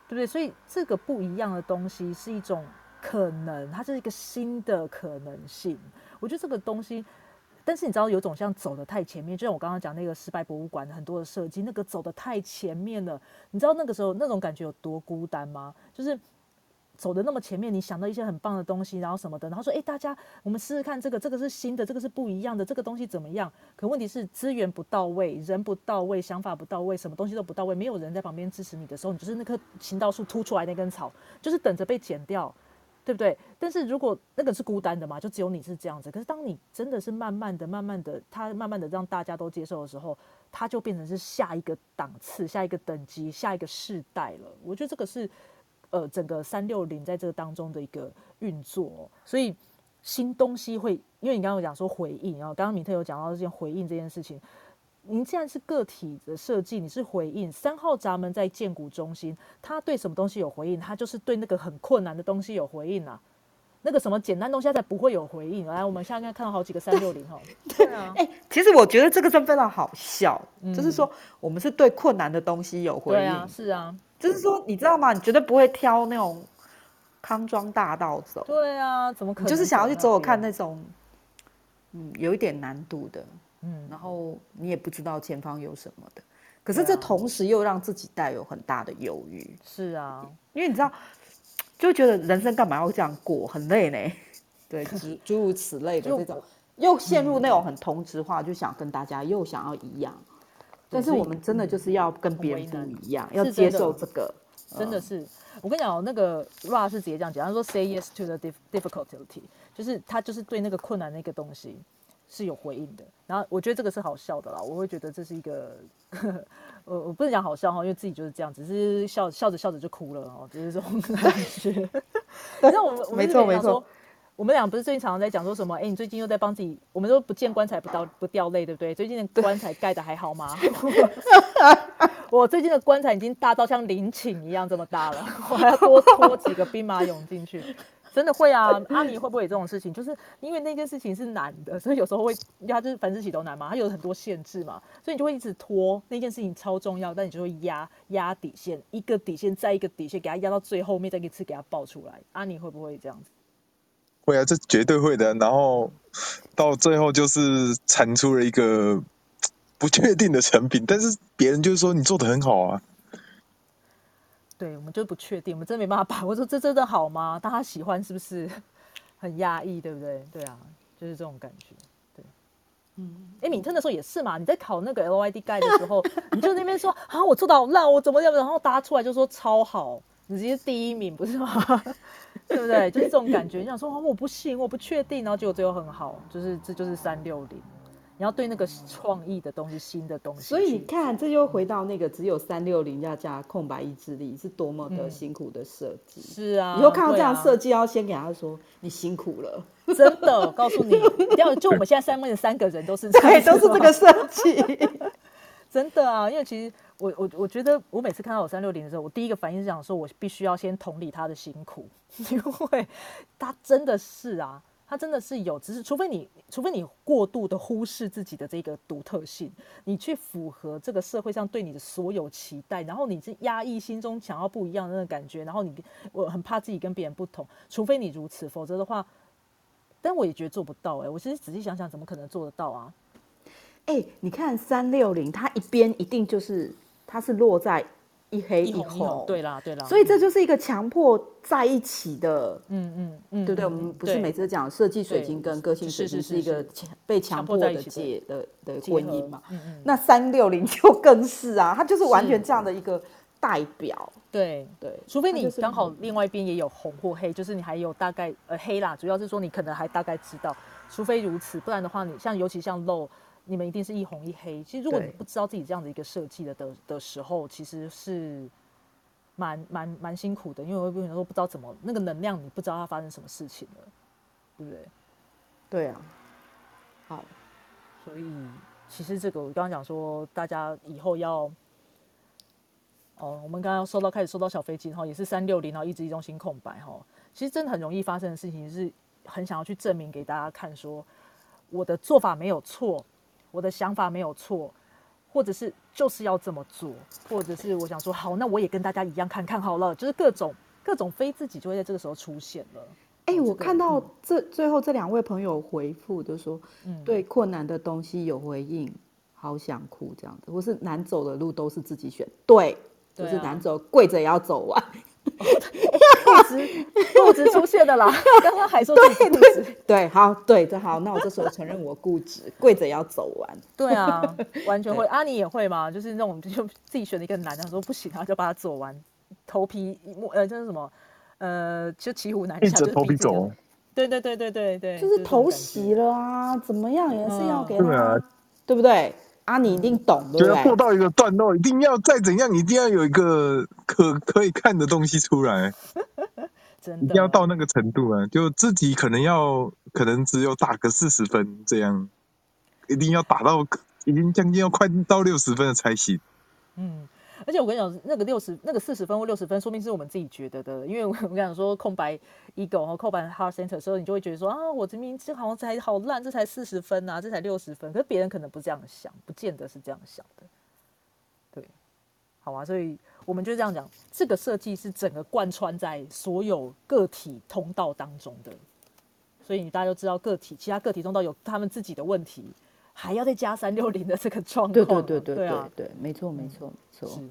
对不对？所以这个不一样的东西是一种可能，它是一个新的可能性。我觉得这个东西。但是你知道有种像走的太前面，就像我刚刚讲那个失败博物馆很多的设计，那个走的太前面了。你知道那个时候那种感觉有多孤单吗？就是走的那么前面，你想到一些很棒的东西，然后什么的，然后说，哎，大家我们试试看这个，这个是新的，这个是不一样的，这个东西怎么样？可问题是资源不到位，人不到位，想法不到位，什么东西都不到位，没有人在旁边支持你的时候，你就是那棵行道树突出来那根草，就是等着被剪掉。对不对？但是如果那个是孤单的嘛，就只有你是这样子。可是当你真的是慢慢的、慢慢的，他慢慢的让大家都接受的时候，他就变成是下一个档次、下一个等级、下一个世代了。我觉得这个是呃整个三六零在这个当中的一个运作。所以新东西会，因为你刚刚讲说回应啊，刚刚米特有讲到这件回应这件事情。您既然是个体的设计，你是回应三号闸门在建股中心，他对什么东西有回应？他就是对那个很困难的东西有回应啊。那个什么简单东西，他才不会有回应。来，我们现在看到好几个三六零哈。对啊。哎，其实我觉得这个真非常好笑，就是说我们是对困难的东西有回应。对啊，是啊。就是说，你知道吗？你绝对不会挑那种康庄大道走。对啊，怎么可能？就是想要去走走看那种，嗯，有一点难度的。嗯，然后你也不知道前方有什么的，可是这同时又让自己带有很大的犹豫。是啊，因为你知道，就觉得人生干嘛要这样过，很累呢。对，诸诸如此类的这种，又陷入那种很同质化，就想跟大家又想要一样。但是我们真的就是要跟别人不一样，要接受这个。真的是，我跟你讲，那个 Ra 是直接这样讲，他说 “Say yes to the difficulty”，就是他就是对那个困难那个东西。是有回应的，然后我觉得这个是好笑的啦，我会觉得这是一个，我我不能讲好笑哈，因为自己就是这样，只是笑笑着笑着就哭了哦，就是这种感觉。反正我们没错没错，我们俩不是最近常常在讲说什么？哎，你最近又在帮自己，我们都不见棺材不掉不掉泪，对不对？最近的棺材盖的还好吗？我最近的棺材已经大到像陵寝一样这么大了，我还要多拖几个兵马俑进去。真的会啊，阿尼会不会有这种事情？就是因为那件事情是难的，所以有时候会，它就是凡事起都难嘛，它有很多限制嘛，所以你就会一直拖那件事情超重要，但你就会压压底线，一个底线再一个底线，给它压到最后面，再一次给它爆出来。阿尼会不会这样子？会啊，这绝对会的。然后到最后就是产出了一个 不确定的成品，但是别人就是说你做的很好啊。对，我们就不确定，我们真没办法把握。说这真的好吗？大家喜欢是不是 很压抑？对不对？对啊，就是这种感觉。对，嗯，哎，敏特的时候也是嘛。你在考那个 LYD 盖的时候，你就那边说 啊，我做的好烂，我怎么样？然后大家出来就说超好，你直接第一名不是吗？对不对？就是这种感觉。你想说啊，我不信，我不确定，然后结果最后很好，就是这就是三六零。你要对那个创意的东西、新的东西，所以你看，这又回到那个只有三六零要加空白意志力，是多么的辛苦的设计。是啊，以后看到这样设计，要先给他说你辛苦了，真的，我告诉你，要就我们现在三位的三个人都是 对，都是这个设计，真的啊。因为其实我我我觉得，我每次看到我三六零的时候，我第一个反应是想说，我必须要先同理他的辛苦，因为他真的是啊。它真的是有，只是除非你，除非你过度的忽视自己的这个独特性，你去符合这个社会上对你的所有期待，然后你是压抑心中想要不一样的那个感觉，然后你我很怕自己跟别人不同，除非你如此，否则的话，但我也觉得做不到哎，我其实仔细想想，怎么可能做得到啊？哎，你看三六零，它一边一定就是它是落在。一黑一红，对啦，对啦，所以这就是一个强迫在一起的，嗯嗯嗯，对不对？我们不是每次讲设计水晶跟个性水晶是一个被强迫的结的的婚姻嘛？嗯嗯，那三六零就更是啊，它就是完全这样的一个代表。对对，除非你刚好另外一边也有红或黑，就是你还有大概呃黑啦，主要是说你可能还大概知道，除非如此，不然的话你像尤其像漏，你们一定是一红一黑。其实如果你不知道自己这样的一个设计的的的时候，其实是蛮蛮蛮辛苦的，因为会有时候不知道怎么那个能量，你不知道它发生什么事情了，对不对？对啊，好，所以其实这个我刚刚讲说，大家以后要，哦，我们刚刚收到开始收到小飞机然后，也是三六零，然后一直一中心空白哈。其实真的很容易发生的事情，是很想要去证明给大家看，说我的做法没有错，我的想法没有错，或者是就是要这么做，或者是我想说好，那我也跟大家一样看看好了，就是各种各种非自己就会在这个时候出现了。哎、这个我看到这最后这两位朋友回复，就说嗯对困难的东西有回应，好想哭这样子，或是难走的路都是自己选，对，就是难走，跪着也要走完。固执固执出现的啦，刚刚还说自己固执。对，好，对，这好，那我这时候承认我固执，跪着也要走完。对啊，完全会。阿尼也会吗？就是那种就自己选了一个男的，说不行啊，就把他走完，头皮呃，就是什么？呃，就骑虎难下，头皮走。对对对对对对，就是头这种感觉洗了啊，怎么样也是要嗯给他，对啊对不对？啊，你一定懂，对不对？就要做到一个段落，一定要再怎样，一定要有一个可可以看的东西出来，真的一定要到那个程度啊！就自己可能要，可能只有打个四十分这样，一定要打到，已经将近要快到六十分了才行。嗯，而且我跟你讲，那个六十、那个四十分或六十分，说明是我们自己觉得的。因为我我跟你讲说，空白 ego 和空白 heart center 的时候，你就会觉得说啊，我这明这好像才好烂，这才四十分啊，这才六十分。可是别人可能不这样想，不见得是这样想的。对，好啊，所以我们就这样讲，这个设计是整个贯穿在所有个体通道当中的。所以大家都知道个体，其他个体通道有他们自己的问题，还要再加三六零的这个状况。对对对对对对啊，对，没错没错没错是，。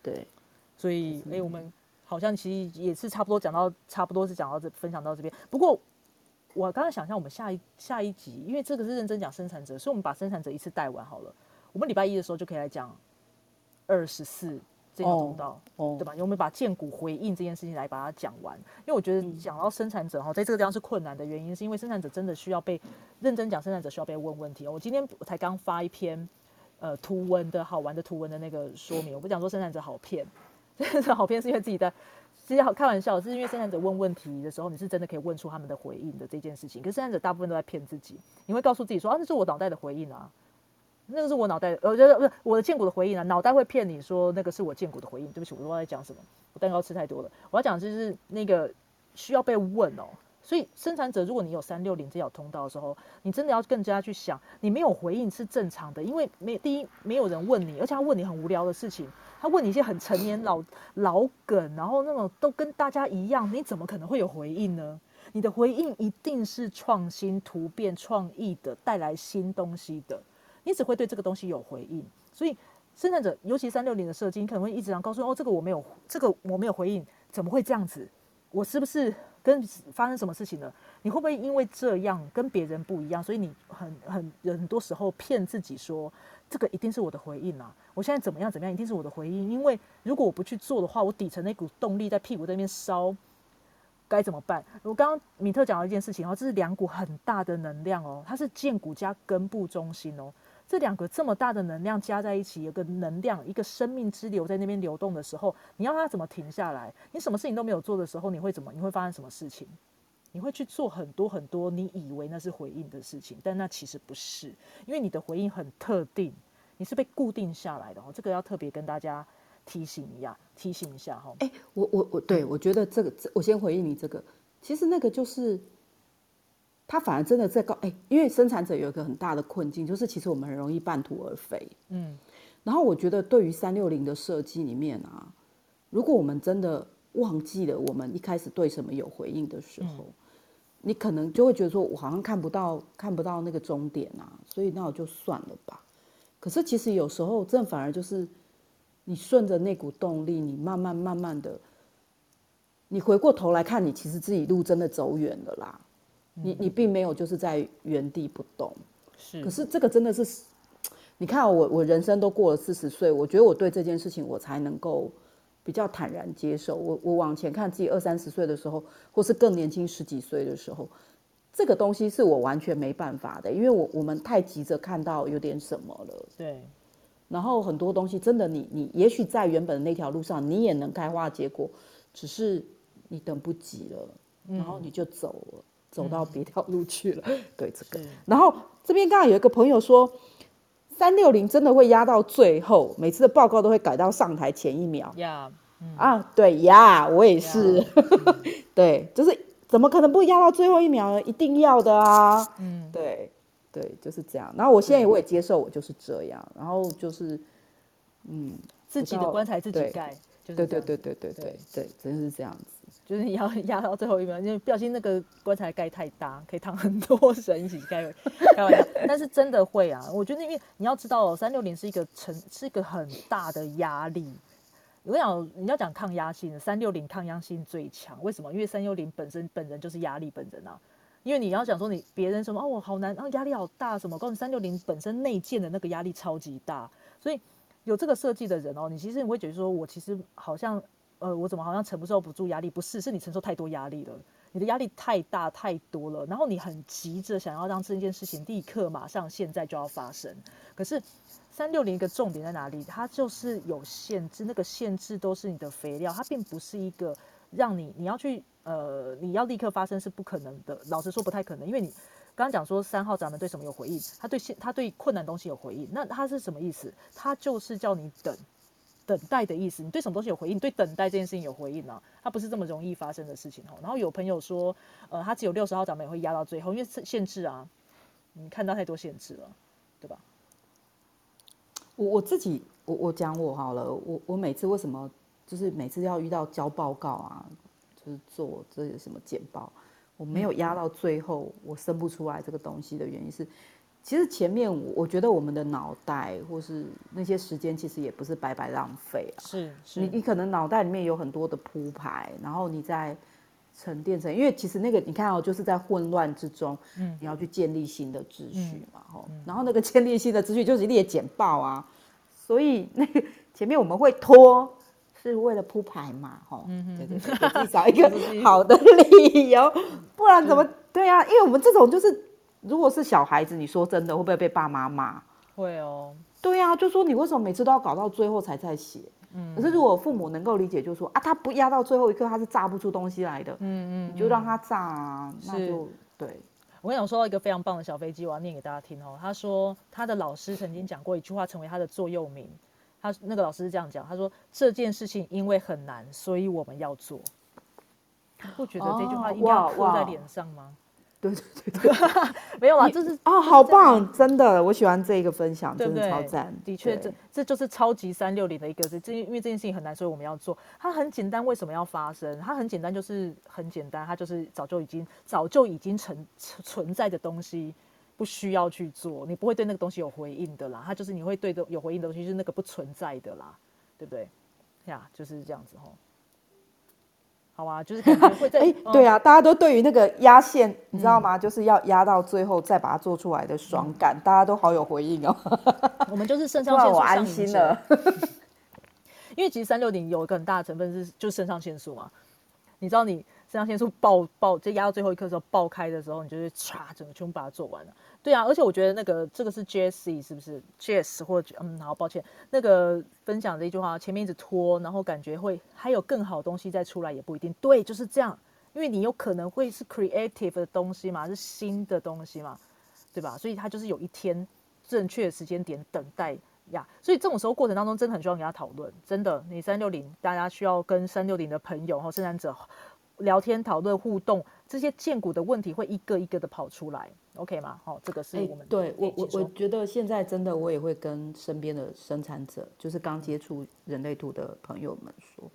对，所以，哎、我们好像其实也是差不多讲到，差不多是讲到这，分享到这边。不过，我刚刚想象我们下一下一集，因为这个是认真讲生产者，所以我们把生产者一次带完好了。我们礼拜一的时候就可以来讲二十四这条通道，哦对吧？因为我们把建股回应这件事情来把它讲完。因为我觉得讲到生产者哈，在这个地方是困难的原因，是因为生产者真的需要被认真讲，生产者需要被问问题。我今天才刚发一篇呃图文的好玩的图文的那个说明，我不讲说生产者好骗，生产者好骗是因为自己在。其实好开玩笑，是因为生产者问问题的时候，你是真的可以问出他们的回应的这件事情。可是生产者大部分都在骗自己，你会告诉自己说啊，那是我脑袋的回应啊，那个是我脑袋，呃，就是不是我的剑骨的回应啊，脑袋会骗你说那个是我剑骨的回应。对不起，我不知道在讲什么，我蛋糕吃太多了。我要讲的就是那个需要被问哦。所以生产者，如果你有三六零这条通道的时候，你真的要更加去想，你没有回应是正常的，因为没第一没有人问你，而且他问你很无聊的事情，他问你一些很陈年老老梗，然后那种都跟大家一样，你怎么可能会有回应呢？你的回应一定是创新、突变、创意的，带来新东西的。你只会对这个东西有回应。所以生产者，尤其三六零的设计，你可能会一直想告诉哦，这个我没有，这个我没有回应，怎么会这样子？我是不是跟发生什么事情了？你会不会因为这样跟别人不一样，所以你很很很多时候骗自己说，这个一定是我的回应啊！我现在怎么样怎么样，一定是我的回应。因为如果我不去做的话，我底层那股动力在屁股这边烧，该怎么办？我刚刚米特讲了一件事情哦，这是两股很大的能量哦，它是剑骨加根部中心哦。这两个这么大的能量加在一起，有个能量，一个生命之流在那边流动的时候，你要它怎么停下来？你什么事情都没有做的时候，你会怎么？你会发生什么事情？你会去做很多很多你以为那是回应的事情，但那其实不是，因为你的回应很特定，你是被固定下来的哦。这个要特别跟大家提醒一下，提醒一下哈。哎，我我我对我觉得这个，我先回应你这个，其实那个就是。他反而真的在告哎，因为生产者有一个很大的困境，就是其实我们很容易半途而废。嗯，然后我觉得对于三六零的设计里面啊，如果我们真的忘记了我们一开始对什么有回应的时候，你可能就会觉得说，我好像看不到看不到那个终点啊，所以那我就算了吧。可是其实有时候，正反而就是你顺着那股动力，你慢慢慢慢的，你回过头来看，你其实自己路真的走远了啦。你你并没有就是在原地不动。是。可是这个真的是，你看我我人生都过了四十岁，我觉得我对这件事情我才能够比较坦然接受。我我往前看自己二三十岁的时候，或是更年轻十几岁的时候，这个东西是我完全没办法的，因为我我们太急着看到有点什么了。对，然后很多东西真的你你也许在原本的那条路上你也能开花结果，只是你等不及了，然后你就走了，走到别条路去了。对这个，然后这边刚刚有一个朋友说，三六零真的会压到最后，每次的报告都会改到上台前一秒呀，啊。对呀，我也是，对，就是怎么可能不压到最后一秒呢？一定要的啊。嗯，对对，就是这样。然后我现在我也接受我就是这样，然后就是嗯，自己的棺材自己对盖，就是对对对对对对对，真是这样子。就是你要 压到最后一秒，因为不小心那个棺材盖太大，可以躺很多人一起盖，开玩笑。但是真的会啊，我觉得因为你要知道哦，三六零是一个成是一个很大的压力。我想你要讲抗压性，三六零抗压性最强，为什么？因为三六零本身本人就是压力本人啊。因为你要讲说你别人什么哦，我好难，然后压力好大什么，告诉你三六零本身内建的那个压力超级大，所以有这个设计的人哦，你其实你会觉得说我其实好像呃，我怎么好像承受不住压力？不是，是你承受太多压力了，你的压力太大太多了，然后你很急着想要让这件事情立刻马上现在就要发生。可是三六零一个重点在哪里？它就是有限制，那个限制都是你的肥料，它并不是一个让你你要去呃你要立刻发生是不可能的。老实说不太可能，因为你刚刚讲说三号闸门对什么有回应，他对现他对困难东西有回应，那他是什么意思？他就是叫你等。等待的意思，你对什么东西有回应？对等待这件事情有回应啊，它不是这么容易发生的事情哦。然后有朋友说，呃，他只有六十号闸门也会压到最后，因为是限制啊，你看到太多限制了，对吧？我我自己，我我讲我好了，我我每次为什么就是每次要遇到交报告啊，就是做这些什么简报，我没有压到最后，我生不出来这个东西的原因是，其实前面我我觉得我们的脑袋或是那些时间其实也不是白白浪费啊，是你你可能脑袋里面有很多的铺排，然后你在沉淀成，因为其实那个你看哦，就是在混乱之中，嗯，你要去建立新的秩序嘛，吼、然后那个建立新的秩序就是列简报啊，所以那个前面我们会拖。是为了铺排嘛，吼，对对对，给自己找一个好的理由，不然怎么对啊？因为我们这种就是，如果是小孩子，你说真的会不会被爸妈骂？会哦，对啊，就说你为什么每次都要搞到最后才在写？可是如果父母能够理解，就说啊，他不压到最后一刻，他是炸不出东西来的。嗯嗯，你就让他炸啊，那是就对。我跟你讲，说到一个非常棒的小飞机，我要念给大家听哦。他说他的老师曾经讲过一句话，成为他的座右铭。他那个老师是这样讲，他说这件事情因为很难，所以我们要做。你不觉得这句话应该要刻在脸上吗？对对对对，没有啦，这是啊，好棒，真的，我喜欢这一个分享，真的对不对？超赞。的确，这对这就是超级三六零的一个，这这因为这件事情很难，所以我们要做。它很简单，为什么要发生？它很简单，就是很简单，它就是早就已经早就已经存存在的东西，不需要去做，你不会对那个东西有回应的啦。它就是你会对的有回应的东西，就是那个不存在的啦，对不对？呀，就是这样子吼。好啊，就是感觉会在 哎，嗯对啊，大家都对于那个压线，你知道吗？就是要压到最后再把它做出来的爽感，大家都好有回应哦。我们就是肾上腺素我安心了。因为其实三六零有一个很大的成分是就是肾上腺素嘛，你知道你肾上腺素爆爆就压到最后一刻的时候爆开的时候，你就是唰整个全部把它做完了。对啊，而且我觉得那个这个是 Jesse 是不是 Jess 或者嗯好抱歉，那个分享这一句话前面一直拖，然后感觉会还有更好的东西再出来也不一定。对，就是这样，因为你有可能会是 creative 的东西嘛，是新的东西嘛，对吧？所以它就是有一天正确的时间点等待呀。所以这种时候过程当中，真的很需要跟他讨论。真的，你三六零，大家需要跟三六零的朋友和生产者聊天、讨论、互动，这些建股的问题会一个一个的跑出来，OK 吗？好、这个是哎我们对我我我觉得现在真的我也会跟身边的生产者，就是刚接触人类图的朋友们说，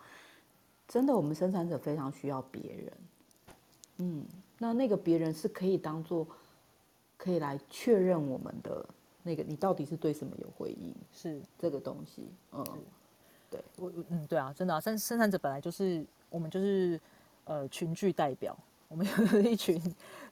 真的我们生产者非常需要别人，嗯，那那个别人是可以当做可以来确认我们的那个你到底是对什么有回应？是。这个东西，嗯，我嗯，对啊，真的啊，生生产者本来就是我们就是呃群聚代表，我们有 一群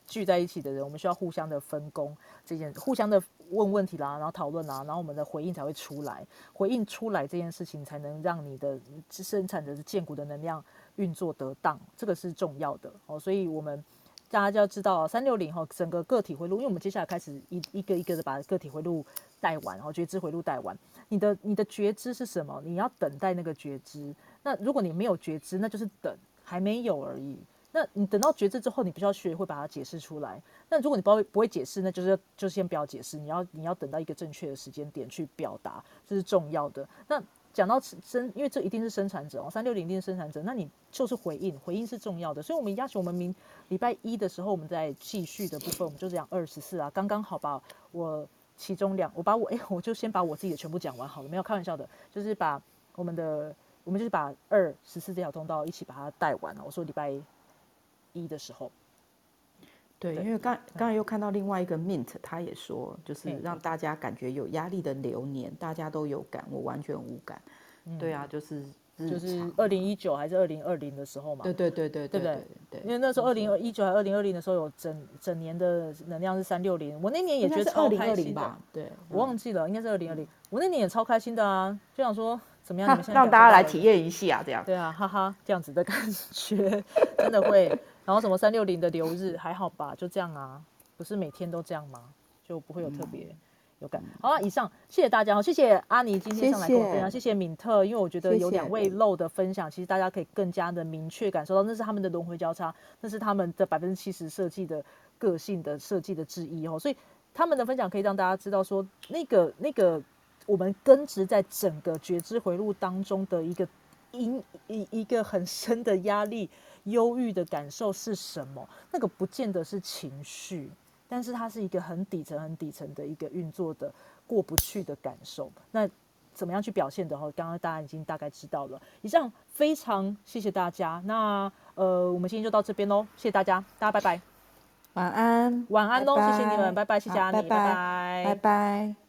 聚在一起的人，我们需要互相的分工，这件互相的问问题啦，然后讨论啦，然后我们的回应才会出来。回应出来这件事情，才能让你的生产的建股的能量运作得当，这个是重要的哦。所以我们大家就要知道，三六零哈，整个个体回路，因为我们接下来开始一一个一个的把个体回路带完，然后觉知回路带完。你的你的觉知是什么？你要等待那个觉知。那如果你没有觉知，那就是等，还没有而已。那你等到觉知之后，你必须要学会把它解释出来。那如果你不会不会解释，那就是就先不要解释。你要你要等到一个正确的时间点去表达，这是重要的。那讲到生，因为这一定是生产者哦，三六零一定是生产者，那你就是回应，回应是重要的。所以，我们邀请我们明礼拜一的时候，我们在继续的部分，我们就讲二十四啊，刚刚好把我其中两，我把我哎，我就先把我自己的全部讲完好了，没有开玩笑的，就是把我们的我们就是把二十四这条通道一起把它带完了。我说礼拜。一的时候，对，因为刚刚才又看到另外一个 Mint，他也说，就是让大家感觉有压力的流年，大家都有感，我完全无感。对啊，就是就是二零一九还是二零二零的时候嘛？对对对对，对不对？对，因为那时候二零一九还二零二零的时候有整整年的能量是三六零，我那年也觉得超开心吧？对，我忘记了，应该是二零二零。我那年也超开心的啊，就想说。怎么样？让大家来体验一下，这样对啊，哈哈，这样子的感觉真的会。然后什么三六零的流日还好吧？就这样啊，不是每天都这样吗？就不会有特别有感。好了，以上谢谢大家，谢谢阿尼今天上来跟我分享，谢谢敏特，因为我觉得有两位漏的分享，其实大家可以更加的明确感受到，那是他们的轮回交叉，那是他们的百分之七十设计的个性的设计的之一哦。所以他们的分享可以让大家知道说，那个那个。我们根植在整个觉知回路当中的一个阴一一个很深的压力、忧郁的感受是什么？那个不见得是情绪，但是它是一个很底层、很底层的一个运作的过不去的感受。那怎么样去表现的？哈，刚刚大家已经大概知道了。以上非常谢谢大家。那呃，我们今天就到这边喽，谢谢大家，大家拜拜，晚安，晚安喽，谢谢你们，拜拜，谢谢阿你，拜拜，拜拜。